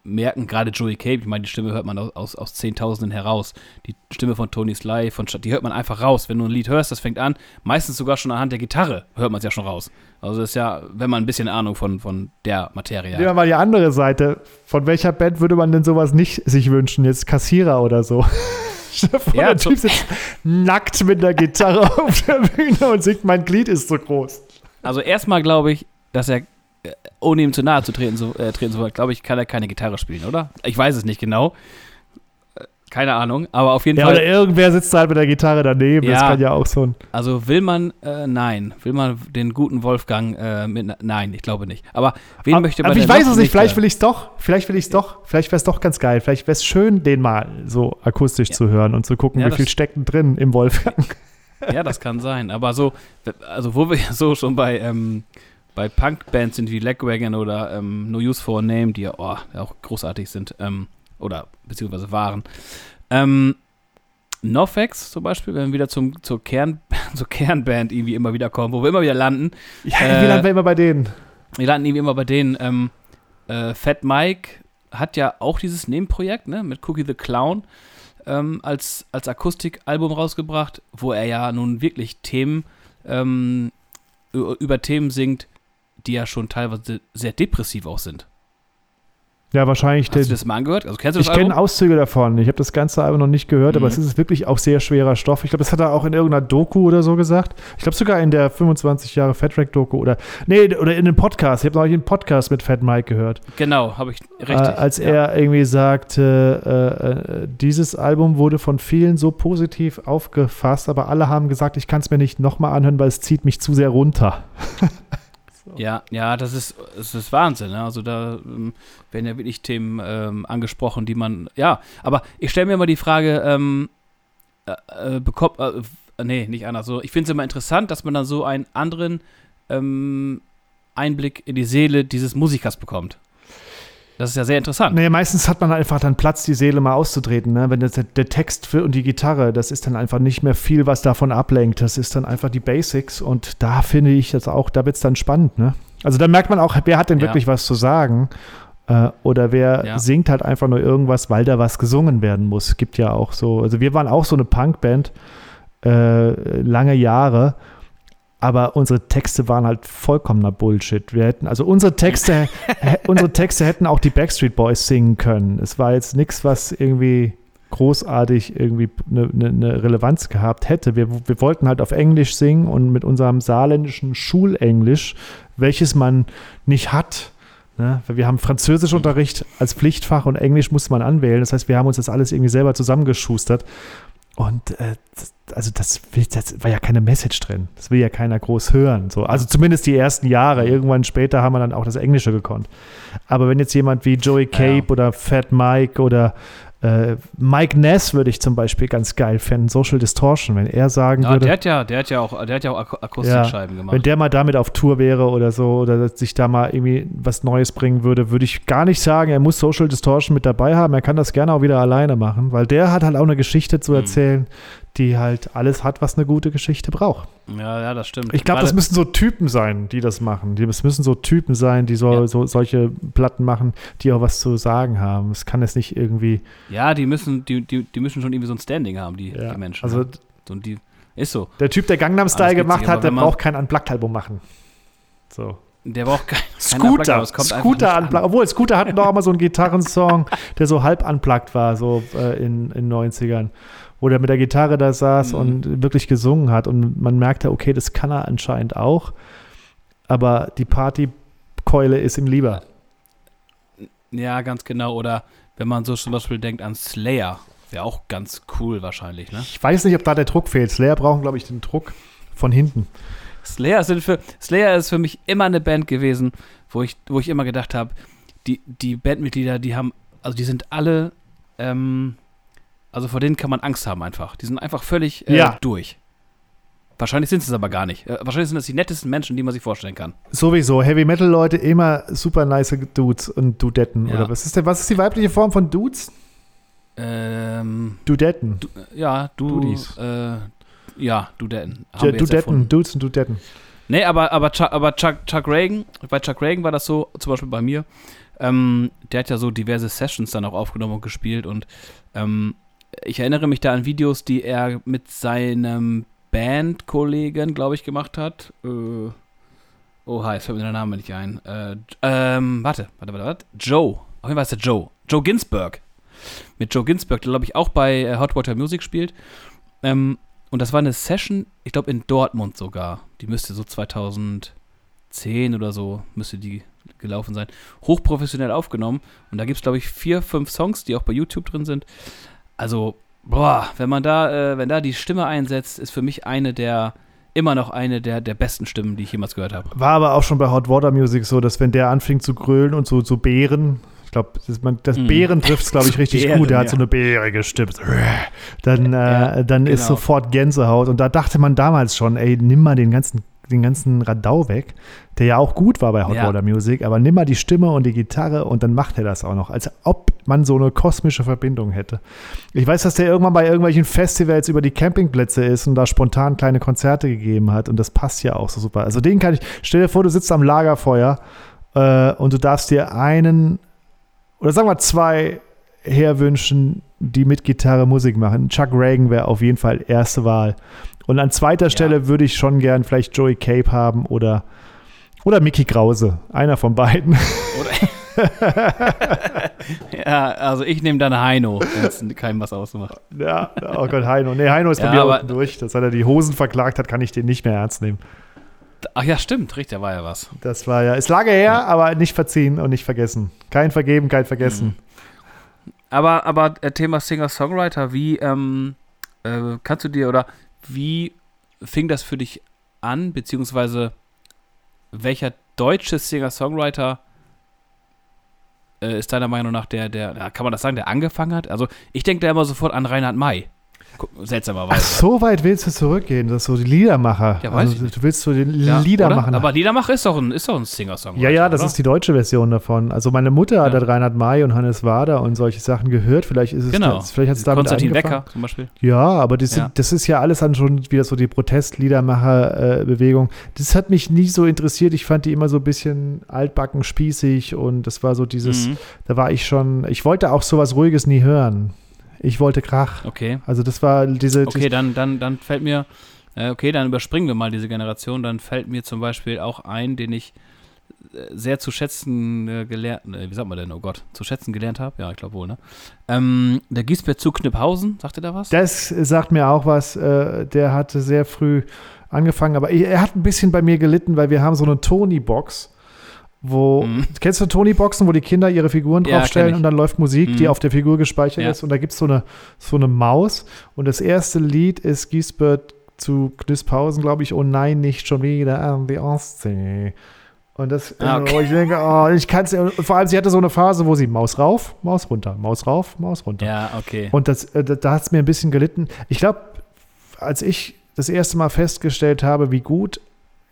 merken, gerade Joey Cape, ich meine, die Stimme hört man aus, aus, aus Zehntausenden heraus. Die Stimme von Tony Sly, von, die hört man einfach raus. Wenn du ein Lied hörst, das fängt an, meistens sogar schon anhand der Gitarre hört man es ja schon raus. Also das ist ja, wenn man ein bisschen Ahnung von, von der Materie hat. Nehmen wir mal die andere Seite. Von welcher Band würde man denn sowas nicht sich wünschen? Jetzt Kassierer oder so. [laughs] ja, der Typ sitzt nackt mit der Gitarre [laughs] auf der Bühne und singt, mein Glied ist so groß. Also erstmal glaube ich, dass er ohne ihm zu nahe zu treten, so, äh, treten zu wollen, glaube ich, kann er keine Gitarre spielen, oder? Ich weiß es nicht genau. Äh, keine Ahnung, aber auf jeden ja, Fall. Oder irgendwer sitzt halt mit der Gitarre daneben, ja, das kann ja auch so ein. Also will man, äh, nein, will man den guten Wolfgang äh, mit, nein, ich glaube nicht. Aber wen aber, möchte man aber ich weiß es nicht, vielleicht will ich es doch, vielleicht will ich es doch, vielleicht wäre es doch ganz geil, vielleicht wäre es schön, den mal so akustisch ja. zu hören und zu gucken, wie viel steckt drin im Wolfgang. Ja, das kann sein, aber so, also wo wir [laughs] so schon bei, ähm, bei Punk-Bands sind wie Legwagon oder ähm, No Use for a Name, die ja oh, auch großartig sind, ähm, oder beziehungsweise waren. Ähm, Nofex zum Beispiel, wenn wir wieder zum, zur, Kern, [laughs] zur Kernband irgendwie immer wieder kommen, wo wir immer wieder landen. Ja, äh, wir landen wir immer bei denen. Wir landen irgendwie immer bei denen. Ähm, äh, Fat Mike hat ja auch dieses Nebenprojekt, ne, mit Cookie the Clown. ähm, als, als Akustikalbum rausgebracht, wo er ja nun wirklich Themen ähm, über Themen singt, die ja schon teilweise sehr depressiv auch sind. Ja, wahrscheinlich. Hast du das mal angehört? Also kennst du das Ich kenne Auszüge davon. Ich habe das ganze Album noch nicht gehört, mhm. aber es ist wirklich auch sehr schwerer Stoff. Ich glaube, das hat er auch in irgendeiner Doku oder so gesagt. Ich glaube sogar in der 25 Jahre Fat Track Doku oder nee, oder in einem Podcast. Ich habe noch einen Podcast mit Fat Mike gehört. Genau, habe ich richtig. Äh, als ja. er irgendwie sagte, äh, äh, dieses Album wurde von vielen so positiv aufgefasst, aber alle haben gesagt, ich kann es mir nicht nochmal anhören, weil es zieht mich zu sehr runter. [laughs] Ja, ja, das ist, das ist Wahnsinn. Ne? Also da ähm, werden ja wirklich Themen ähm, angesprochen, die man, ja, aber ich stelle mir immer die Frage, ähm, äh, äh bekommt, äh, nee, nicht anders. So, ich finde es immer interessant, dass man dann so einen anderen ähm, Einblick in die Seele dieses Musikers bekommt. Das ist ja sehr interessant. Naja, meistens hat man einfach dann Platz, die Seele mal auszutreten. Ne? Wenn das, der Text für, und die Gitarre, das ist dann einfach nicht mehr viel, was davon ablenkt. Das ist dann einfach die Basics. Und da finde ich das auch, da wird es dann spannend. Ne? Also da merkt man auch, wer hat denn ja. wirklich was zu sagen? Äh, oder wer ja. singt halt einfach nur irgendwas, weil da was gesungen werden muss. Es gibt ja auch so, also wir waren auch so eine Punkband äh, lange Jahre aber unsere Texte waren halt vollkommener Bullshit. Wir hätten, also unsere Texte, [laughs] unsere Texte hätten auch die Backstreet Boys singen können. Es war jetzt nichts, was irgendwie großartig irgendwie eine, eine, eine Relevanz gehabt hätte. Wir, wir wollten halt auf Englisch singen und mit unserem saarländischen Schulenglisch, welches man nicht hat, Ne? Wir haben Französischunterricht als Pflichtfach und Englisch musste man anwählen. Das heißt, wir haben uns das alles irgendwie selber zusammengeschustert. Und äh, das, also das, will, das war ja keine Message drin. Das will ja keiner groß hören. So. Also zumindest die ersten Jahre. Irgendwann später haben wir dann auch das Englische gekonnt. Aber wenn jetzt jemand wie Joey Cape ja. oder Fat Mike oder äh, Mike Ness würde ich zum Beispiel ganz geil finden, Social Distortion, wenn er sagen ja, würde. Der hat ja, der hat ja auch, der hat ja auch Akustikscheiben ja, gemacht. Wenn der mal damit auf Tour wäre oder so, oder sich da mal irgendwie was Neues bringen würde, würde ich gar nicht sagen, er muss Social Distortion mit dabei haben. Er kann das gerne auch wieder alleine machen, weil der hat halt auch eine Geschichte zu hm. erzählen, mhm die halt alles hat, was eine gute Geschichte braucht. Ja, ja, das stimmt. Ich glaube, das müssen so Typen sein, die das machen. Das müssen so Typen sein, die so, ja. so solche Platten machen, die auch was zu sagen haben. Es kann es nicht irgendwie. Ja, die müssen, die, die, die müssen schon irgendwie so ein Standing haben, die, ja, die Menschen. Also, ja. so, die, ist so. Der Typ, der Gangnam Style gemacht hat, der braucht kein Unplugged-Album machen. So. Der braucht kein, Scooter. Scooter unplugged. Obwohl, Scooter hatten doch auch mal so einen Gitarrensong, der so halb unplugged war, so äh, in den 90ern wo der mit der Gitarre da saß mhm. und wirklich gesungen hat. Und man merkte, okay, das kann er anscheinend auch. Aber die Partykeule ist ihm lieber. Ja, ganz genau. Oder wenn man so zum Beispiel denkt an Slayer, wäre auch ganz cool wahrscheinlich, ne? Ich weiß nicht, ob da der Druck fehlt. Slayer brauchen, glaube ich, den Druck von hinten. Slayer, sind für, Slayer ist für mich immer eine Band gewesen, wo ich, wo ich immer gedacht habe, die, die Bandmitglieder, die haben, also die sind alle ähm, also vor denen kann man Angst haben einfach. Die sind einfach völlig äh, ja. durch. Wahrscheinlich sind es aber gar nicht. Äh, wahrscheinlich sind das die nettesten Menschen, die man sich vorstellen kann. Sowieso. Heavy Metal Leute immer super nice Dudes und Dudetten. Ja. Oder was ist denn, was ist die weibliche Form von Dudes? Ähm, Dudetten. Du, ja, du. Dudis. Äh, ja, Dudetten. Ja, Dudetten, Dudes und Dudetten. Nee, aber, aber, Chuck, aber Chuck, Chuck Reagan, bei Chuck Reagan war das so, zum Beispiel bei mir. Ähm, der hat ja so diverse Sessions dann auch aufgenommen und gespielt und ähm, ich erinnere mich da an Videos, die er mit seinem Bandkollegen, glaube ich, gemacht hat. Äh, oha, jetzt fällt mir der Name nicht ein. Äh, ähm, warte, warte, warte, warte. Joe. Auf jeden Fall ist der Joe. Joe Ginsberg. Mit Joe Ginsberg, der, glaube ich, auch bei äh, Hot Water Music spielt. Ähm, und das war eine Session, ich glaube, in Dortmund sogar. Die müsste so 2010 oder so, müsste die gelaufen sein. Hochprofessionell aufgenommen. Und da gibt es, glaube ich, vier, fünf Songs, die auch bei YouTube drin sind. Also, boah, wenn man da, äh, wenn da die Stimme einsetzt, ist für mich eine der, immer noch eine der, der besten Stimmen, die ich jemals gehört habe. War aber auch schon bei Hot Water Music so, dass wenn der anfing zu grölen und so, so Bären, ich glaube, das, das mm. Bären trifft es, glaube ich, [laughs] richtig Bären, gut. Der hat so eine bärige Stimme. Dann, äh, ja, dann genau. ist sofort Gänsehaut. Und da dachte man damals schon, ey, nimm mal den ganzen den ganzen Radau weg, der ja auch gut war bei Hot ja. Water Music, aber nimm mal die Stimme und die Gitarre und dann macht er das auch noch, als ob man so eine kosmische Verbindung hätte. Ich weiß, dass der irgendwann bei irgendwelchen Festivals über die Campingplätze ist und da spontan kleine Konzerte gegeben hat und das passt ja auch so super. Also den kann ich, stell dir vor, du sitzt am Lagerfeuer äh, und du darfst dir einen oder sagen wir zwei herwünschen, die mit Gitarre Musik machen. Chuck Reagan wäre auf jeden Fall erste Wahl. Und an zweiter Stelle würde ich schon gern vielleicht Joey Cape haben oder, oder Mickey Krause. Einer von beiden. [laughs] [laughs] ja, also ich nehme dann Heino, wenn es keinem was ausmacht. Ja, oh Gott, Heino. Nee, Heino ist bei ja, mir unten durch. Dass er die Hosen verklagt hat, kann ich den nicht mehr ernst nehmen. Ach ja, stimmt, richtig, da war ja was. Das war ja, ist lange her, ja. aber nicht verziehen und nicht vergessen. Kein Vergeben, kein Vergessen. Mhm. Aber, aber äh, Thema Singer-Songwriter, wie ähm, äh, kannst du dir oder wie fing das für dich an, beziehungsweise welcher deutsche Singer-Songwriter äh, ist deiner Meinung nach der, der, kann man das sagen, der angefangen hat? Also ich denke da immer sofort an Reinhard May. Seltsamerweise. Ach, so weit willst du zurückgehen, das ist so die Liedermacher. Ja, weiß also. Du willst so den ja, Liedermacher. Aber Liedermacher ist doch ein, ist doch ein Singer-Song. Ja, ja, das oder? ist die deutsche Version davon. Also meine Mutter ja. hat Reinhard May und Hannes Wader und solche Sachen gehört. Vielleicht ist es genau. das, vielleicht hat es damit Konstantin Wecker zum Beispiel. Ja, aber das, ja. das ist ja alles dann schon wieder so die Protest-Liedermacher-Bewegung. das hat mich nie so interessiert. Ich fand die immer so ein bisschen altbacken, spießig und das war so dieses, mhm. da war ich schon, ich wollte auch sowas Ruhiges nie hören. Ich wollte Krach. Okay. Also das war diese. Okay, dann, dann, dann fällt mir, äh, okay, dann überspringen wir mal diese Generation. Dann fällt mir zum Beispiel auch ein, den ich äh, sehr zu schätzen äh, gelernt, äh, wie sagt man denn, oh Gott, zu schätzen gelernt habe? Ja, ich glaube wohl, ne? Ähm, der Gisbert zu Kniphausen, sagt ihr da was? Das sagt mir auch was. Äh, der hatte sehr früh angefangen, aber er hat ein bisschen bei mir gelitten, weil wir haben so eine Tony-Box wo, mhm. kennst du Tony-Boxen, wo die Kinder ihre Figuren draufstellen ja, und dann läuft Musik, mhm. die auf der Figur gespeichert ja. ist und da gibt es so eine, so eine Maus und das erste Lied ist Giesbert zu Knispausen, glaube ich, oh nein, nicht schon wieder an die Ostsee. Und das, ah, okay. ich denke, oh, ich kann es, vor allem sie hatte so eine Phase, wo sie Maus rauf, Maus runter, Maus rauf, Maus runter. Ja, okay. Und das, äh, da hat es mir ein bisschen gelitten. Ich glaube, als ich das erste Mal festgestellt habe, wie gut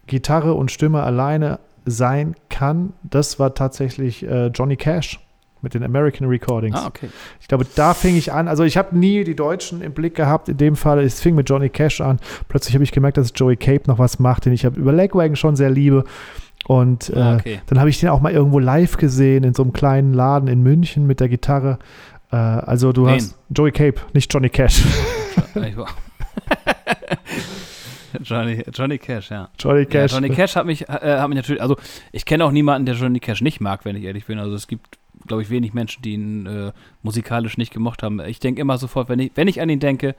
Gitarre und Stimme alleine sein kann, das war tatsächlich äh, Johnny Cash mit den American Recordings. Ah, okay. Ich glaube, da fing ich an. Also ich habe nie die Deutschen im Blick gehabt. In dem Fall, es fing mit Johnny Cash an. Plötzlich habe ich gemerkt, dass Joey Cape noch was macht, den ich über Legwagon schon sehr liebe. Und äh, ah, okay. dann habe ich den auch mal irgendwo live gesehen in so einem kleinen Laden in München mit der Gitarre. Äh, also du Wen? hast Joey Cape, nicht Johnny Cash. [laughs] [laughs] [laughs] Johnny, Johnny Cash, ja. Johnny Cash. Ja, Johnny Cash hat mich, äh, hat mich natürlich, also ich kenne auch niemanden, der Johnny Cash nicht mag, wenn ich ehrlich bin. Also es gibt, glaube ich, wenig Menschen, die ihn äh, musikalisch nicht gemocht haben. Ich denke immer sofort, wenn ich, wenn ich an ihn denke,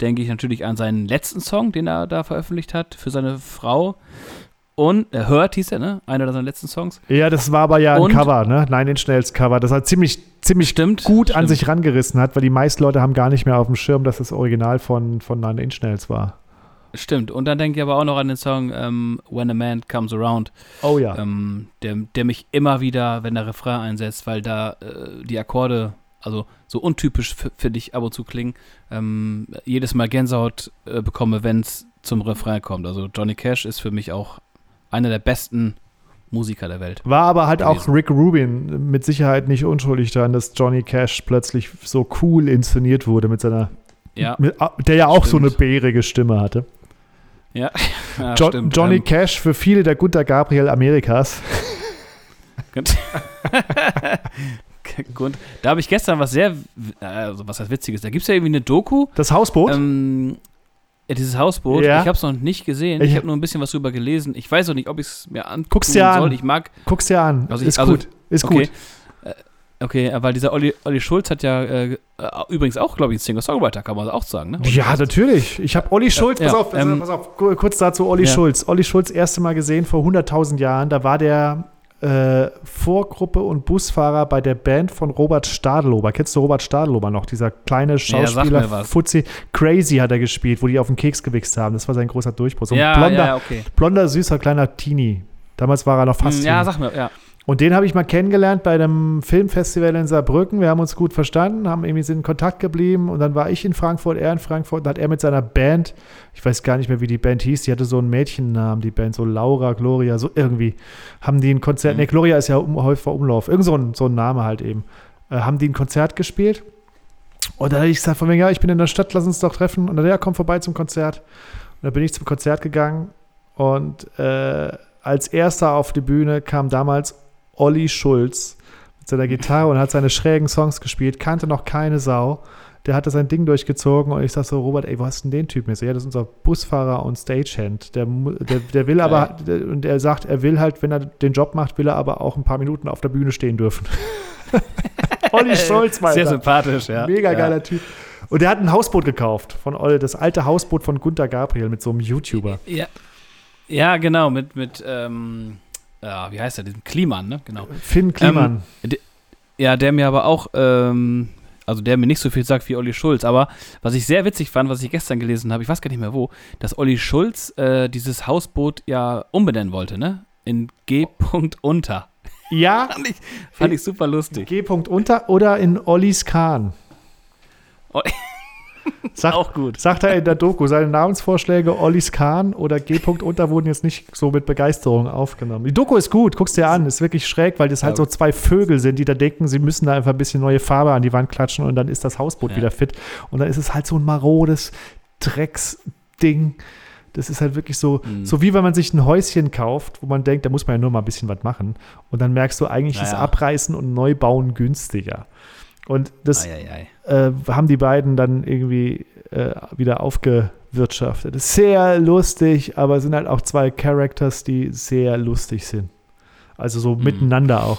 denke ich natürlich an seinen letzten Song, den er da veröffentlicht hat für seine Frau. Und äh, Hurt hieß er, ne? Einer seiner letzten Songs. Ja, das war aber ja ein und, Cover, ne? Nein, Inch Nails Cover. Das hat ziemlich, ziemlich stimmt, gut stimmt. an sich rangerissen hat, weil die meisten Leute haben gar nicht mehr auf dem Schirm, dass das Original von, von Nine Inch Nails war. Stimmt. Und dann denke ich aber auch noch an den Song ähm, When a Man Comes Around. Oh ja. Ähm, der, der mich immer wieder, wenn der Refrain einsetzt, weil da äh, die Akkorde, also so untypisch für dich ab und zu klingen, ähm, jedes Mal Gänsehaut äh, bekomme, wenn es zum Refrain kommt. Also Johnny Cash ist für mich auch einer der besten Musiker der Welt. War aber halt gewesen. auch Rick Rubin mit Sicherheit nicht unschuldig daran, dass Johnny Cash plötzlich so cool inszeniert wurde mit seiner, ja, mit, der ja auch stimmt. so eine bärige Stimme hatte. Ja. [laughs] ja jo stimmt. Johnny ähm, Cash für viele der Gunter Gabriel Amerikas. Gut. [laughs] Da habe ich gestern was sehr, also was heißt Witziges. Da gibt es ja irgendwie eine Doku. Das Hausboot? Ähm, ja, dieses Hausboot. Ja. Ich habe es noch nicht gesehen. Ich, ich habe nur ein bisschen was drüber gelesen. Ich weiß auch nicht, ob ich es mir angucken Guck's dir soll. An. Ich mag. Guck's dir an. Also ich, ist also, gut. Ist okay. gut. Okay, weil dieser Olli, Olli Schulz hat ja äh, übrigens auch, glaube ich, ein Singer-Songwriter, kann man auch sagen, ne? ja, Schulz. natürlich. Ich habe Olli Schulz, ja, pass, auf, ähm, pass auf, kurz dazu Olli ja. Schulz. Olli Schulz erste Mal gesehen vor 100.000 Jahren. Da war der äh, Vorgruppe und Busfahrer bei der Band von Robert Stadelober. Kennst du Robert Stadelober noch? Dieser kleine Schauspieler, ja, Fuzzi. Crazy hat er gespielt, wo die auf den Keks gewichst haben. Das war sein großer Durchbruch. So ein ja, blonder, ja, okay. blonder, süßer kleiner Teenie. Damals war er noch fast. Ja, sag mir, ja. Und den habe ich mal kennengelernt bei einem Filmfestival in Saarbrücken. Wir haben uns gut verstanden, haben irgendwie in Kontakt geblieben. Und dann war ich in Frankfurt, er in Frankfurt. Und hat er mit seiner Band, ich weiß gar nicht mehr, wie die Band hieß, die hatte so einen Mädchennamen, die Band, so Laura, Gloria, so irgendwie. Haben die ein Konzert, mhm. ne, Gloria ist ja um, Häufer Umlauf, irgend so ein, so ein Name halt eben. Äh, haben die ein Konzert gespielt. Und da habe ich gesagt, von mir, ja, ich bin in der Stadt, lass uns doch treffen. Und dann, ja, komm vorbei zum Konzert. Und dann bin ich zum Konzert gegangen. Und äh, als erster auf die Bühne kam damals Olli Schulz mit seiner Gitarre und hat seine schrägen Songs gespielt, kannte noch keine Sau. Der hatte sein Ding durchgezogen und ich sag so, Robert, ey, wo hast denn den Typen jetzt? Ja, das ist unser Busfahrer und Stagehand. Der, der, der will aber, der, und er sagt, er will halt, wenn er den Job macht, will er aber auch ein paar Minuten auf der Bühne stehen dürfen. [laughs] Olli Scholz, Mann. Sehr sympathisch, ja. Mega ja. geiler Typ. Und der hat ein Hausboot gekauft von Olli, das alte Hausboot von Gunter Gabriel mit so einem YouTuber. Ja, ja genau, mit, mit ähm, ja, wie heißt der, diesem Kliman, ne? Genau. Finn Kliman. Ähm, ja, der mir aber auch, ähm, also der mir nicht so viel sagt wie Olli Schulz, aber was ich sehr witzig fand, was ich gestern gelesen habe, ich weiß gar nicht mehr wo, dass Olli Schulz äh, dieses Hausboot ja umbenennen wollte, ne? In G. unter. Ja. [laughs] fand, ich, fand ich super lustig. G. unter oder in Ollis Kahn. [laughs] Sagt, auch gut. Sagt er in der Doku, seine Namensvorschläge Ollis Kahn oder G. unter wurden jetzt nicht so mit Begeisterung aufgenommen. Die Doku ist gut, guckst dir an, ist wirklich schräg, weil das halt so zwei Vögel sind, die da denken, sie müssen da einfach ein bisschen neue Farbe an die Wand klatschen und dann ist das Hausboot ja. wieder fit. Und dann ist es halt so ein marodes Drecksding. Das ist halt wirklich so, mhm. so wie wenn man sich ein Häuschen kauft, wo man denkt, da muss man ja nur mal ein bisschen was machen. Und dann merkst du, eigentlich naja. ist Abreißen und Neubauen günstiger. Und das äh, haben die beiden dann irgendwie äh, wieder aufgewirtschaftet. Sehr lustig, aber es sind halt auch zwei Characters, die sehr lustig sind. Also so mhm. miteinander auch.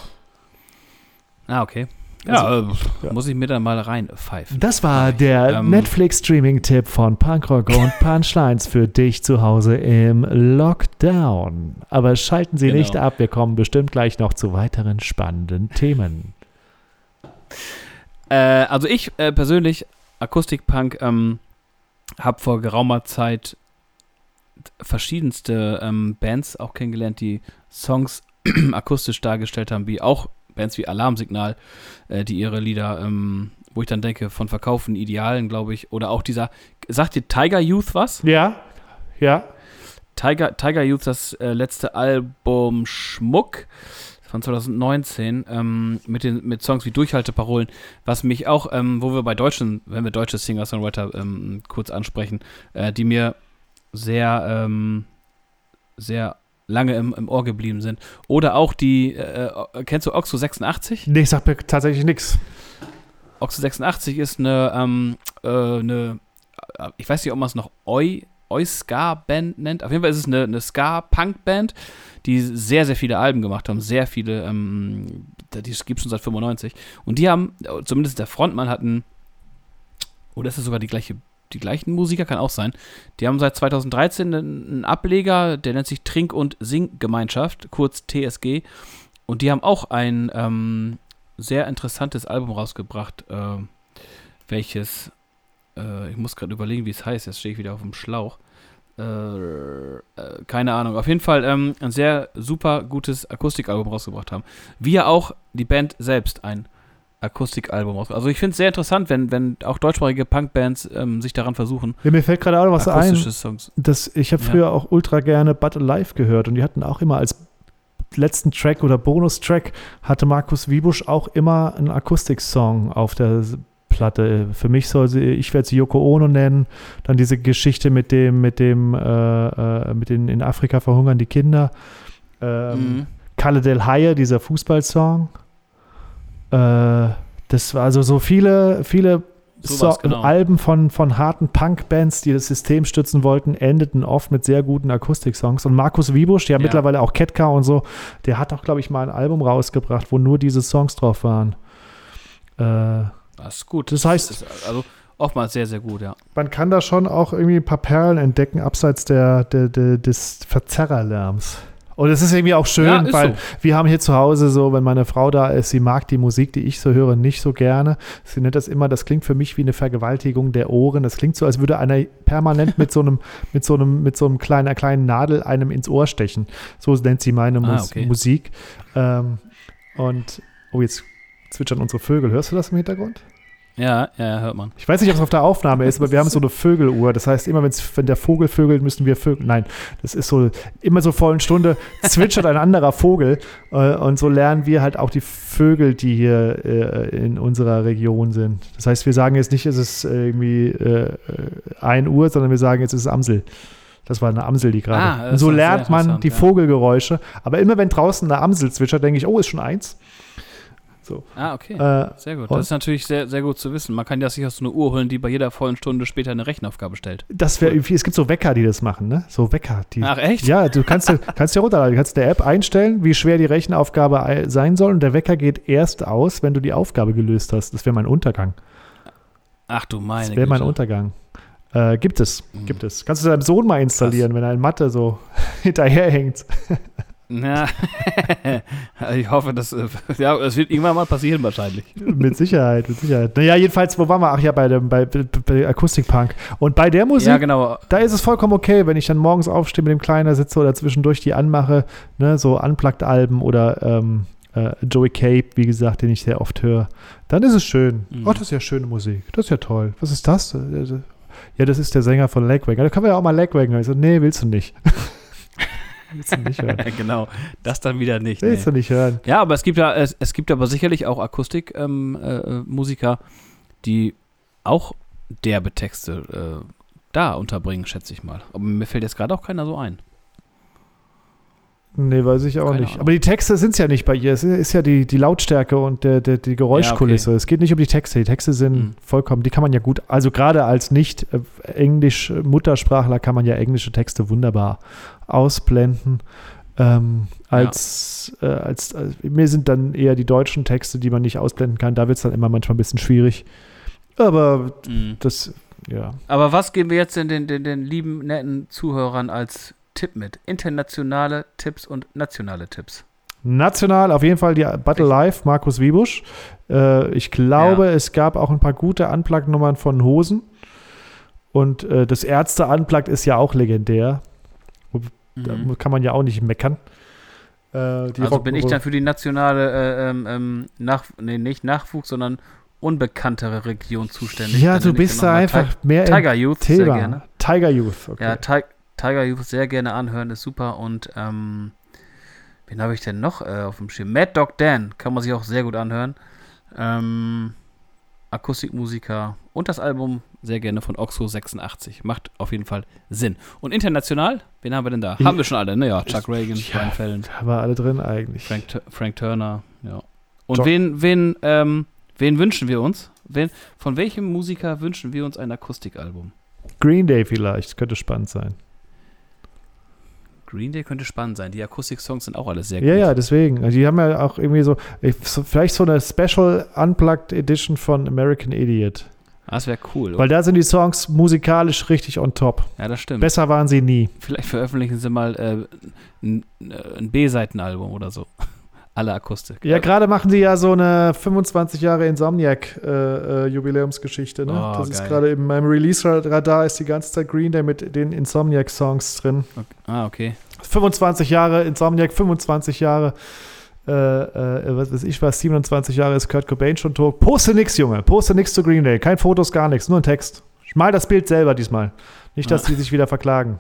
Ah, okay. Ja, also, äh, ja, muss ich mir dann mal reinpfeifen. Das war der ähm, Netflix-Streaming-Tipp von Punkrock und Punchlines für dich zu Hause im Lockdown. Aber schalten Sie genau. nicht ab, wir kommen bestimmt gleich noch zu weiteren spannenden Themen. Äh, also ich äh, persönlich, Akustikpunk, ähm, habe vor geraumer Zeit verschiedenste ähm, Bands auch kennengelernt, die Songs [clears throat] akustisch dargestellt haben, wie auch Bands wie Alarmsignal, äh, die ihre Lieder, ähm, wo ich dann denke, von Verkaufen Idealen, glaube ich, oder auch dieser, sagt dir Tiger Youth was? Ja, ja. Tiger, Tiger Youth, das äh, letzte Album Schmuck von 2019 ähm, mit, den, mit Songs wie Durchhalteparolen, was mich auch, ähm, wo wir bei deutschen, wenn wir deutsche Singer-Songwriter ähm, kurz ansprechen, äh, die mir sehr, ähm, sehr lange im, im Ohr geblieben sind. Oder auch die, äh, äh kennst du Oxo 86? Nee, ich sag mir tatsächlich nichts. Oxo 86 ist eine, ähm, äh, eine, äh, ich weiß nicht, ob man es noch Oi, Oi Ska Band nennt. Auf jeden Fall ist es eine, eine Ska-Punk-Band die sehr, sehr viele Alben gemacht haben, sehr viele, ähm, die gibt es schon seit 95. Und die haben, zumindest der Frontmann hatten, oder ist das sogar die gleiche, die gleichen Musiker, kann auch sein. Die haben seit 2013 einen Ableger, der nennt sich Trink- und Singgemeinschaft, kurz TSG. Und die haben auch ein ähm, sehr interessantes Album rausgebracht, äh, welches, äh, ich muss gerade überlegen, wie es heißt, jetzt stehe ich wieder auf dem Schlauch. Äh, äh, keine Ahnung. Auf jeden Fall ähm, ein sehr super gutes Akustikalbum rausgebracht haben. Wie ja auch die Band selbst ein Akustikalbum rausgebracht Also ich finde es sehr interessant, wenn, wenn auch deutschsprachige Punkbands ähm, sich daran versuchen. Ja, mir fällt gerade auch noch was ein. Songs. Das, ich habe früher ja. auch ultra gerne But Alive gehört und die hatten auch immer als letzten Track oder Bonustrack hatte Markus Wiebusch auch immer einen Akustiksong auf der Platte. Für mich soll sie, ich werde sie Yoko Ono nennen. Dann diese Geschichte mit dem, mit dem, äh, äh, mit den in Afrika verhungern die Kinder. Ähm, mhm. Kalle del Haie, dieser Fußballsong. Äh, das war also so viele, viele so genau. Alben von, von harten Punk-Bands, die das System stützen wollten, endeten oft mit sehr guten Akustik-Songs. Und Markus Wiebusch, der ja, mittlerweile auch Ketka und so, der hat auch, glaube ich, mal ein Album rausgebracht, wo nur diese Songs drauf waren. Äh, das ist gut. Das heißt, das ist also oftmals sehr, sehr gut, ja. Man kann da schon auch irgendwie ein paar Perlen entdecken, abseits der, der, der des Verzerrerlärms. Und es ist irgendwie auch schön, ja, weil so. wir haben hier zu Hause so, wenn meine Frau da ist, sie mag die Musik, die ich so höre, nicht so gerne. Sie nennt das immer, das klingt für mich wie eine Vergewaltigung der Ohren. Das klingt so, als würde einer permanent mit so einem, [laughs] mit so einem, mit so einem kleinen, einer kleinen Nadel einem ins Ohr stechen. So nennt sie meine ah, okay. Musik. Ähm, und, oh, jetzt zwitschern unsere Vögel. Hörst du das im Hintergrund? Ja, ja, hört man. Ich weiß nicht, ob es auf der Aufnahme ist, aber wir haben so eine Vögeluhr. Das heißt, immer wenn der Vogel vögelt, müssen wir Vögel. Nein, das ist so, immer so vollen Stunde zwitschert ein anderer Vogel. Äh, und so lernen wir halt auch die Vögel, die hier äh, in unserer Region sind. Das heißt, wir sagen jetzt nicht, es ist irgendwie äh, 1 Uhr, sondern wir sagen, jetzt ist es Amsel. Das war eine Amsel, die gerade. Ah, und so lernt man die ja. Vogelgeräusche. Aber immer wenn draußen eine Amsel zwitschert, denke ich, oh, ist schon eins. So. Ah, okay. Äh, sehr gut. Das ist natürlich sehr, sehr gut zu wissen. Man kann ja sich auch so eine Uhr holen, die bei jeder vollen Stunde später eine Rechenaufgabe stellt. Das wäre irgendwie, es gibt so Wecker, die das machen, ne? So Wecker. Die, Ach, echt? Ja, du kannst, kannst dir runterladen. Du kannst der App einstellen, wie schwer die Rechenaufgabe sein soll und der Wecker geht erst aus, wenn du die Aufgabe gelöst hast. Das wäre mein Untergang. Ach du meine Das wäre mein Untergang. Äh, gibt es, mhm. gibt es. Kannst du deinem Sohn mal installieren, Krass. wenn er in Mathe so [laughs] hinterherhängt. Ja, [laughs] ich hoffe, dass äh, ja, es wird irgendwann mal passieren wahrscheinlich. mit Sicherheit, mit Sicherheit. Naja, jedenfalls, wo waren wir? Ach ja, bei dem bei, bei Akustikpunk. Und bei der Musik, ja, genau. da ist es vollkommen okay, wenn ich dann morgens aufstehe mit dem Kleiner sitze oder zwischendurch die anmache, ne, so Unplugged-Alben oder ähm, äh, Joey Cape, wie gesagt, den ich sehr oft höre. Dann ist es schön. Mhm. Oh, das ist ja schöne Musik. Das ist ja toll. Was ist das? Äh, ja, das ist der Sänger von Legwagon. Da können wir ja auch mal Legwagon. Ich so, nee, willst du nicht. [laughs] Willst du nicht hören. [laughs] genau, das dann wieder nicht. Willst nee. du nicht hören. Ja, aber es gibt ja, es, es gibt aber sicherlich auch Akustikmusiker, ähm, äh, die auch derbe Texte äh, da unterbringen, schätze ich mal. Aber mir fällt jetzt gerade auch keiner so ein. Nee, weiß ich auch Keine nicht. Ahnung. Aber die Texte sind es ja nicht bei ihr. Es ist ja die, die Lautstärke und der, der, die Geräuschkulisse. Ja, okay. Es geht nicht um die Texte. Die Texte sind mhm. vollkommen, die kann man ja gut, also gerade als Nicht-Englisch-Muttersprachler kann man ja englische Texte wunderbar ausblenden. Ähm, als, ja. äh, als, als, mir sind dann eher die deutschen Texte, die man nicht ausblenden kann. Da wird es dann immer manchmal ein bisschen schwierig. Aber mhm. das, ja. Aber was geben wir jetzt den, den, den, lieben, netten Zuhörern als Tipp mit? Internationale Tipps und nationale Tipps. National auf jeden Fall die Battle Live, Markus Wiebusch. Äh, ich glaube, ja. es gab auch ein paar gute Unplugged-Nummern von Hosen. Und äh, das Ärzte Unplugged ist ja auch legendär. Da mhm. kann man ja auch nicht meckern. Äh, also bin ich dann für die nationale, äh, ähm, ähm, nach, nee, nicht Nachwuchs, sondern unbekanntere Region zuständig. Ja, du bist da einfach Ti mehr Tiger Youth, Thema. sehr gerne. Tiger Youth, okay. Ja, Ti Tiger Youth sehr gerne anhören, ist super. Und ähm, wen habe ich denn noch äh, auf dem Schirm? Mad Dog Dan, kann man sich auch sehr gut anhören. Ähm, Akustikmusiker und das Album sehr gerne von Oxo 86. Macht auf jeden Fall Sinn. Und international, wen haben wir denn da? Ich, haben wir schon alle, ne? Ja, Chuck Reagan, ja, Brian Fallon. Haben wir alle drin eigentlich. Frank, Frank Turner, ja. Und wen, wen, ähm, wen wünschen wir uns? Wen, von welchem Musiker wünschen wir uns ein Akustikalbum? Green Day vielleicht, könnte spannend sein. Green Day könnte spannend sein. Die Akustik-Songs sind auch alles sehr gut. Ja, ja, deswegen. Also die haben ja auch irgendwie so, vielleicht so eine Special Unplugged Edition von American Idiot. Das wäre cool. Weil da sind die Songs musikalisch richtig on top. Ja, das stimmt. Besser waren sie nie. Vielleicht veröffentlichen sie mal äh, ein, ein B-Seitenalbum oder so. [laughs] Alle Akustik. Ja, gerade machen sie ja so eine 25 Jahre Insomniac-Jubiläumsgeschichte. Äh, äh, ne? Oh, das geil. ist gerade in meinem Release-Radar ist die ganze Zeit Green Day mit den Insomniac-Songs drin. Okay. Ah, okay. 25 Jahre Insomniac, 25 Jahre äh, äh, was weiß ich was, 27 Jahre ist Kurt Cobain schon tot. Poste nix, Junge. Poste nix zu Green Day. Kein Fotos, gar nichts. Nur ein Text. Mal das Bild selber diesmal. Nicht, dass ah. die sich wieder verklagen.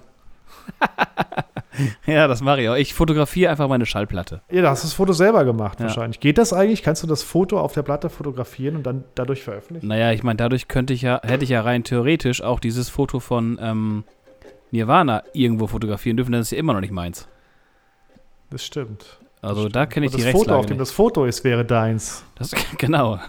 [laughs] ja, das mache ich auch. Ich fotografiere einfach meine Schallplatte. Ja, da hast du das Foto selber gemacht ja. wahrscheinlich. Geht das eigentlich? Kannst du das Foto auf der Platte fotografieren und dann dadurch veröffentlichen? Naja, ich meine, dadurch könnte ich ja, hätte ich ja rein theoretisch auch dieses Foto von ähm, Nirvana irgendwo fotografieren dürfen, das ist ja immer noch nicht meins. Das stimmt. Also da kenne ich die das Foto, auf dem das Foto ist, wäre deins. Das, [laughs] genau.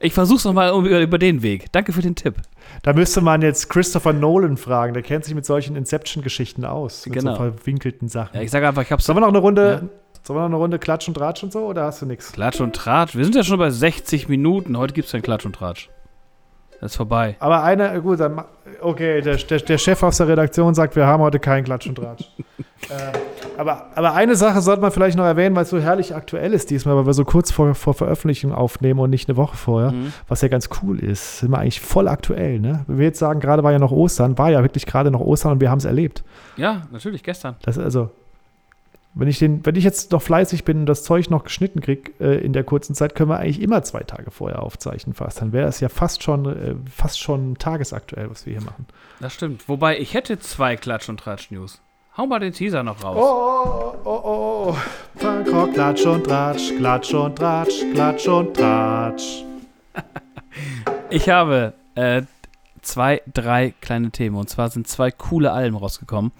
Ich versuch's nochmal über, über den Weg. Danke für den Tipp. Da müsste man jetzt Christopher Nolan fragen. Der kennt sich mit solchen Inception-Geschichten aus. Mit genau. so verwinkelten Sachen. Ja, ich sage einfach, ich hab's. Sollen wir noch eine Runde, ja? sollen wir noch eine Runde Klatsch und Tratsch und so oder hast du nichts? Klatsch und Tratsch? Wir sind ja schon bei 60 Minuten. Heute gibt's kein Klatsch und Tratsch. Das ist vorbei. Aber einer, gut, dann, okay, der, der, der, Chef aus der Redaktion sagt, wir haben heute keinen Klatsch und Tratsch. [laughs] äh, aber, aber eine Sache sollte man vielleicht noch erwähnen, weil es so herrlich aktuell ist diesmal, weil wir so kurz vor, vor Veröffentlichung aufnehmen und nicht eine Woche vorher, mhm. was ja ganz cool ist. Sind wir eigentlich voll aktuell, ne? Wenn wir jetzt sagen, gerade war ja noch Ostern, war ja wirklich gerade noch Ostern und wir haben es erlebt. Ja, natürlich, gestern. Das ist also, wenn ich, den, wenn ich jetzt noch fleißig bin und das Zeug noch geschnitten kriege äh, in der kurzen Zeit, können wir eigentlich immer zwei Tage vorher aufzeichnen fast. Dann wäre das ja fast schon, äh, fast schon tagesaktuell, was wir hier machen. Das stimmt. Wobei, ich hätte zwei Klatsch- und Tratsch-News. Hau mal den Teaser noch raus. Oh, oh, oh, oh. Punkrock, Klatsch und Tratsch, Klatsch und Tratsch, Klatsch und Tratsch. [laughs] ich habe äh, zwei, drei kleine Themen. Und zwar sind zwei coole Alben rausgekommen.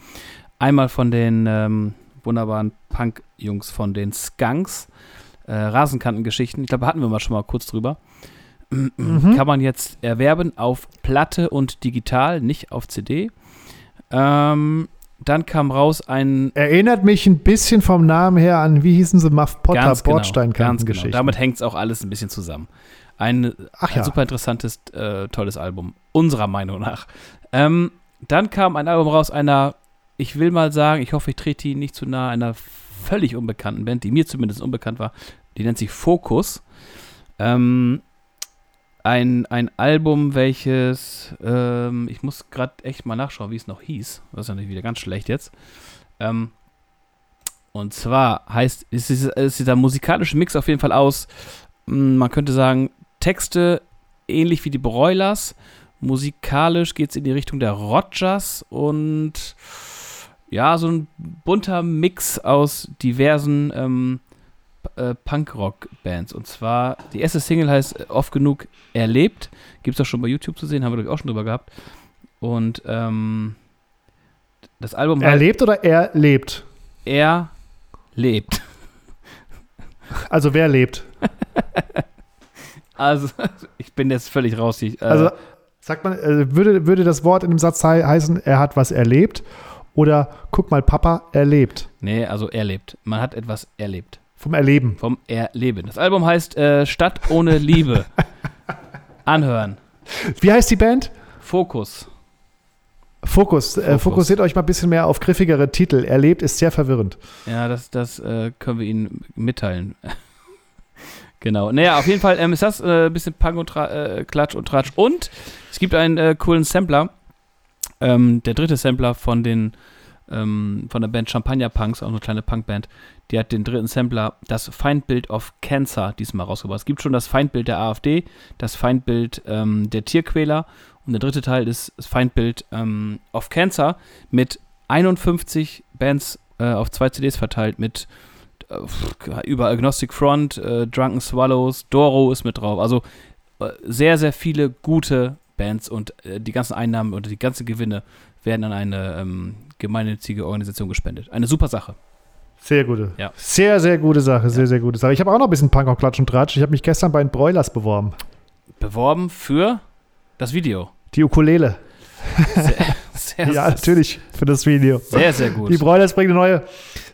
Einmal von den ähm, wunderbaren Punk-Jungs von den Skunks. äh, Rasenkantengeschichten. Ich glaube, hatten wir mal schon mal kurz drüber. Mhm. Kann man jetzt erwerben auf Platte und digital, nicht auf CD. Ähm, dann kam raus ein. Erinnert mich ein bisschen vom Namen her an, wie hießen sie, Muff Potter, ganz genau, Bordsteinkantengeschichten. Genau. Damit hängt es auch alles ein bisschen zusammen. Ein, Ach ein ja. super interessantes, äh, tolles Album, unserer Meinung nach. Ähm, dann kam ein Album raus einer, ich will mal sagen, ich hoffe, ich trete die nicht zu nahe, einer völlig unbekannten Band, die mir zumindest unbekannt war. Die nennt sich Focus. Ähm, ein, ein Album, welches, ähm, ich muss gerade echt mal nachschauen, wie es noch hieß. Das ist natürlich wieder ganz schlecht jetzt. Ähm, und zwar heißt, es ist, ist der musikalische Mix auf jeden Fall aus, mh, man könnte sagen, Texte ähnlich wie die Broilers. Musikalisch geht es in die Richtung der Rogers und ja, so ein bunter Mix aus diversen ähm, äh, Punkrock-Bands. Und zwar, die erste Single heißt äh, oft genug Erlebt. Gibt es auch schon bei YouTube zu sehen, haben wir, glaube ich, auch schon drüber gehabt. Und ähm, das Album Er lebt oder er lebt? Er lebt. Also wer lebt? [laughs] Also, ich bin jetzt völlig raus. Ich, äh, Also sagt man, äh, würde, würde das Wort in dem Satz hei- heißen, er hat was erlebt? Oder guck mal, Papa, er lebt. nee, also er lebt. Man hat etwas erlebt. Vom Erleben. Vom Erleben. Das Album heißt äh, Stadt ohne Liebe. [laughs] Anhören. Wie heißt die Band? Fokus. Fokus. Äh, Fokus. fokussiert euch mal ein bisschen mehr auf griffigere Titel. Erlebt ist sehr verwirrend. Ja, das, das äh, können wir Ihnen mitteilen. [laughs] genau. Naja, auf jeden Fall ähm, ist das äh, ein bisschen Punk und Tra äh, Klatsch und Tratsch. Und es gibt einen äh, coolen Sampler. Ähm, der dritte Sampler von den ähm, von der Band Champagner Punks, auch eine kleine Punkband. Die hat den dritten Sampler, das Feindbild of Cancer, diesmal rausgebracht. Es gibt schon das Feindbild der AfD, das Feindbild ähm, der Tierquäler und der dritte Teil ist das Feindbild ähm, of Cancer mit 51 Bands äh, auf zwei CDs verteilt mit äh, über Agnostic Front, äh, Drunken Swallows, Doro ist mit drauf. Also äh, sehr, sehr viele gute Bands und äh, die ganzen Einnahmen oder die ganzen Gewinne werden an eine ähm, gemeinnützige Organisation gespendet. Eine super Sache. Sehr gute. Ja. Sehr, sehr gute Sache. Sehr, sehr gute Sache. Ich habe auch noch ein bisschen Punk auf Klatsch und Tratsch. Ich habe mich gestern bei den Broilers beworben. Beworben für das Video. Die Ukulele. Sehr, [laughs] sehr, Ja, natürlich. Für das Video. Sehr, sehr gut. Die Broilers bringen eine neue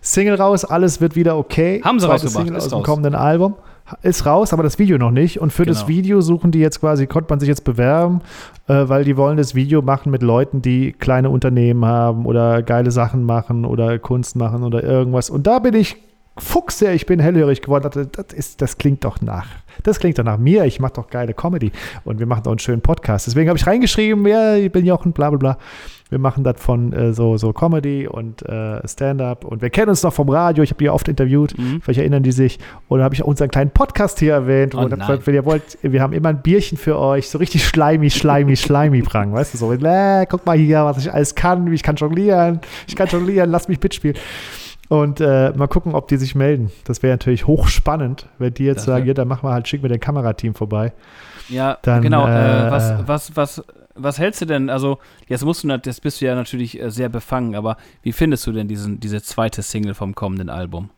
Single raus. Alles wird wieder okay. Haben sie Zweite rausgebracht, Single ist aus dem raus. kommenden Album. Ist raus, aber das Video noch nicht. Und für das Genau. Video suchen die jetzt quasi, konnte man sich jetzt bewerben, äh, weil die wollen das Video machen mit Leuten, die kleine Unternehmen haben oder geile Sachen machen oder Kunst machen oder irgendwas. Und da bin ich fuchse, ich bin hellhörig geworden. dachte, Das, ist, das klingt doch nach. Das klingt doch nach mir. Ich mache doch geile Comedy. Und wir machen doch einen schönen Podcast. Deswegen habe ich reingeschrieben, ja, ich bin Jochen, bla bla bla. Wir machen das von äh, so, so Comedy und äh, Stand-up. Und wir kennen uns noch vom Radio. Ich habe die oft interviewt. Mhm. Vielleicht erinnern die sich. Und da habe ich auch unseren kleinen Podcast hier erwähnt. Oh und hab gesagt, wenn ihr wollt, wir haben immer ein Bierchen für euch. So richtig schleimig, schleimig, schleimig prang. Weißt du, so, äh, guck mal hier, was ich alles kann. Ich kann jonglieren. Ich kann jonglieren. Lass mich mitspielen. Und äh, mal gucken, ob die sich melden. Das wäre natürlich hochspannend, wenn die jetzt Das sagen, ja, dann machen wir halt, schicken wir den Kamerateam vorbei. Ja, Dann, genau. Äh, äh, was, was, was, was hältst du denn? Also, jetzt musst du, jetzt bist du ja natürlich äh, sehr befangen, aber wie findest du denn diesen, diese zweite Single vom kommenden Album?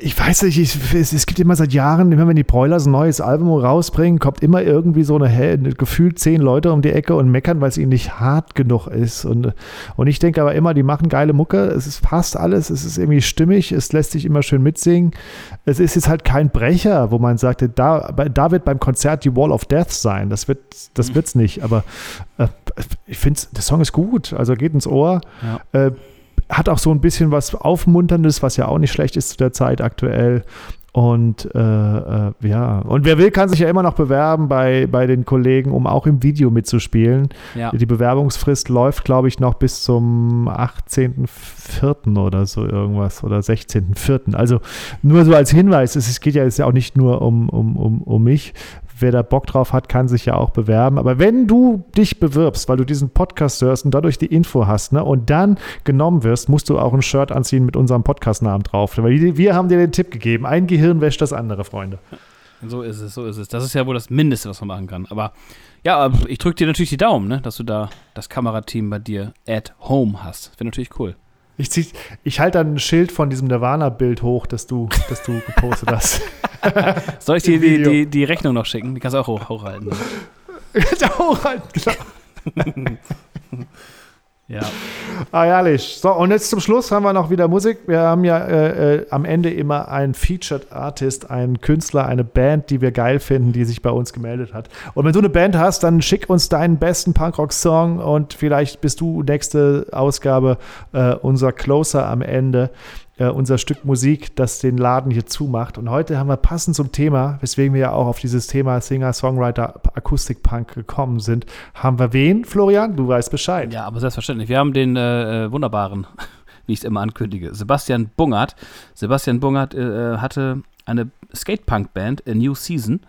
Ich weiß nicht, ich, es, es gibt immer seit Jahren, immer wenn die Broilers ein neues Album rausbringen, kommt immer irgendwie so eine, hä- gefühlt zehn Leute um die Ecke und meckern, weil es ihnen nicht hart genug ist. Und, und ich denke aber immer, die machen geile Mucke, es ist fast alles, es ist irgendwie stimmig, es lässt sich immer schön mitsingen. Es ist jetzt halt kein Brecher, wo man sagte, da, da wird beim Konzert die Wall of Death sein. Das wird das Mhm. wird's nicht. Aber äh, ich finde, der Song ist gut, also geht ins Ohr. Ja. Äh, hat auch so ein bisschen was Aufmunterndes, was ja auch nicht schlecht ist zu der Zeit aktuell. Und äh, äh, ja, und wer will, kann sich ja immer noch bewerben bei, bei den Kollegen, um auch im Video mitzuspielen. Ja. Die Bewerbungsfrist läuft, glaube ich, noch bis zum 18.04. oder so irgendwas oder 16.04. Also nur so als Hinweis, es, es geht ja jetzt ja auch nicht nur um, um, um, um mich. Wer da Bock drauf hat, kann sich ja auch bewerben. Aber wenn du dich bewirbst, weil du diesen Podcast hörst und dadurch die Info hast, ne, und dann genommen wirst, musst du auch ein Shirt anziehen mit unserem Podcast-Namen drauf. Weil wir- haben dir den Tipp gegeben. Ein Gehirn wäscht das andere, Freunde. So ist es, so ist es. Das ist ja wohl das Mindeste, was man machen kann. Aber ja, ich drücke dir natürlich die Daumen, ne, dass du da das Kamerateam bei dir at home hast. Wäre natürlich cool. Ich, zieh- ich halte dann ein Schild von diesem Nirvana-Bild hoch, das du, das du gepostet hast. [laughs] Soll ich dir die, die, die Rechnung noch schicken? Die kannst du auch hoch, hochhalten. [laughs] hochhalten, genau. [laughs] Ja. Ah, herrlich. So, und jetzt zum Schluss haben wir noch wieder Musik. Wir haben ja äh, äh, am Ende immer einen Featured Artist, einen Künstler, eine Band, die wir geil finden, die sich bei uns gemeldet hat. Und wenn du eine Band hast, dann schick uns deinen besten Punkrock-Song und vielleicht bist du nächste Ausgabe äh, unser Closer am Ende äh, unser Stück Musik, das den Laden hier zumacht. Und heute haben wir passend zum Thema, weswegen wir ja auch auf dieses Thema Singer, Songwriter, Akustikpunk gekommen sind, haben wir wen, Florian? Du weißt Bescheid. Ja, aber selbstverständlich. Wir haben den äh, äh wunderbaren, [laughs] wie ich es immer ankündige, Sebastian Bungert. Sebastian Bungert äh, hatte eine Skatepunk-Band, A New Season,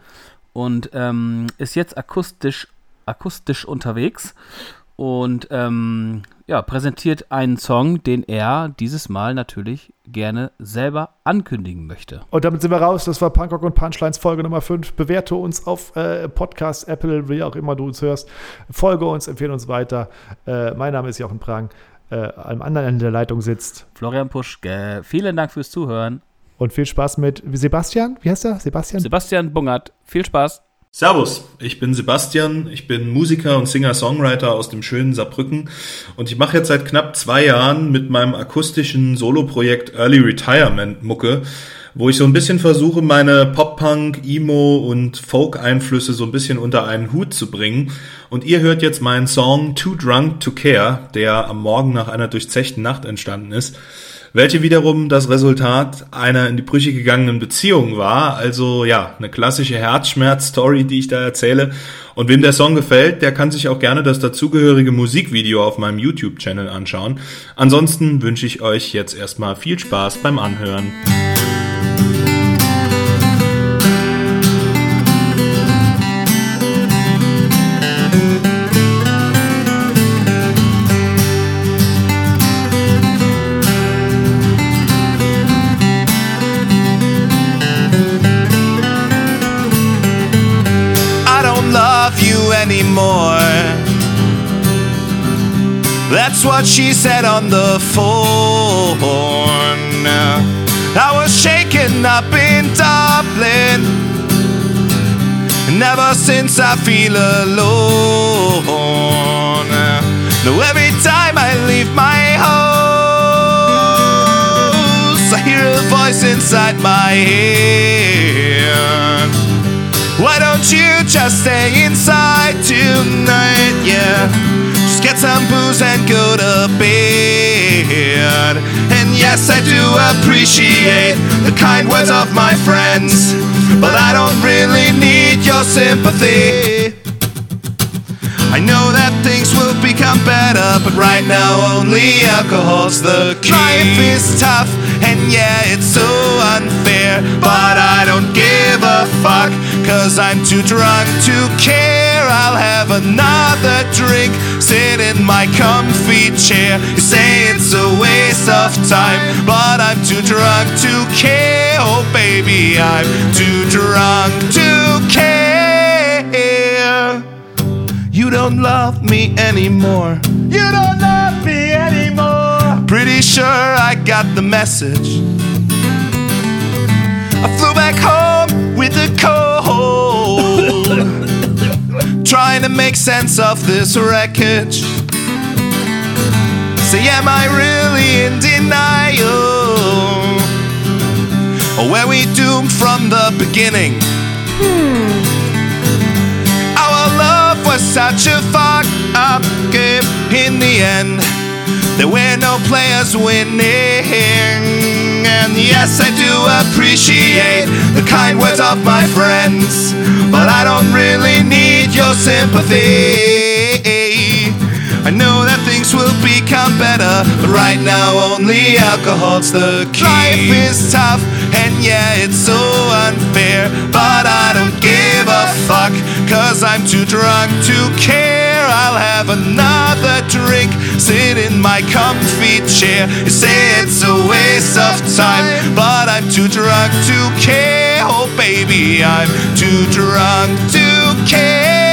und ähm, ist jetzt akustisch, akustisch unterwegs und ähm, ja, präsentiert einen Song, den er dieses Mal natürlich gerne selber ankündigen möchte. Und damit sind wir raus. Das war Punkrock und Punchlines Folge Nummer 5. Bewerte uns auf äh, Podcast, Apple, wie auch immer du uns hörst. Folge uns, empfehle uns weiter. Äh, mein Name ist Jochen Prang. Äh, am anderen Ende der Leitung sitzt Florian Puschke. Vielen Dank fürs Zuhören. Und viel Spaß mit Sebastian. Wie heißt er? Sebastian? Sebastian Bungert. Viel Spaß. Servus, ich bin Sebastian, ich bin Musiker und Singer-Songwriter aus dem schönen Saarbrücken und ich mache jetzt seit knapp zwei Jahren mit meinem akustischen Soloprojekt Early Retirement Mucke, wo ich so ein bisschen versuche, meine Pop-Punk, Emo und Folk-Einflüsse so ein bisschen unter einen Hut zu bringen. Und ihr hört jetzt meinen Song Too Drunk to Care, der am Morgen nach einer durchzechten Nacht entstanden ist welche wiederum das Resultat einer in die Brüche gegangenen Beziehung war. Also ja, eine klassische Herzschmerz-Story, die ich da erzähle. Und wem der Song gefällt, der kann sich auch gerne das dazugehörige Musikvideo auf meinem YouTube-Channel anschauen. Ansonsten wünsche ich euch jetzt erstmal viel Spaß beim Anhören. That's what she said on the phone. I was shaken up in Dublin. Never since I feel alone. No, every time I leave my house, I hear a voice inside my head. Why don't you just stay inside tonight? Yeah. Get some booze and go to bed. And yes, I do appreciate the kind words of my friends, but I don't really need your sympathy. I know that things will become better, but right now only alcohol's the key. Life is tough, and yeah, it's so unfair, but I don't give a fuck, cause I'm too drunk to care. I'll have another drink, my comfy chair. You say it's a waste of time, but I'm too drunk to care. Oh, baby, I'm too drunk to care. You don't love me anymore. You don't love me anymore. Pretty sure I got the message. I flew back home with a cold. [laughs] Trying to make sense of this wreckage. Say, am I really in denial? Or were we doomed from the beginning? Hmm Our love was such a fuck up game in the end. There were no players winning. And yes, I do appreciate the kind words of my friends, but I don't really need your sympathy. I know become better, but right now only alcohol's the key. Life is tough, and yeah, it's so unfair, but I don't give a fuck. Cause I'm too drunk to care. I'll have another drink, sit in my comfy chair. You say it's a waste of time, but I'm too drunk to care. Oh, baby, I'm too drunk to care.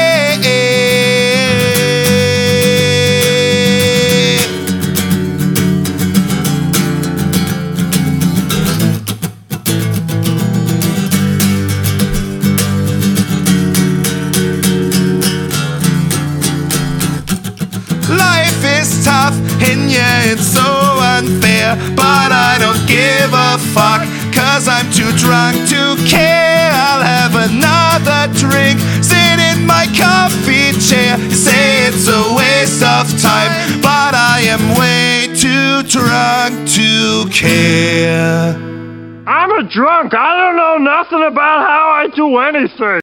It's so unfair, but I don't give a fuck. Cause I'm too drunk to care. I'll have another drink. Sit in my coffee chair. Say it's a waste of time. But I am way too drunk to care. I'm a drunk. I don't know nothing about how I do anything.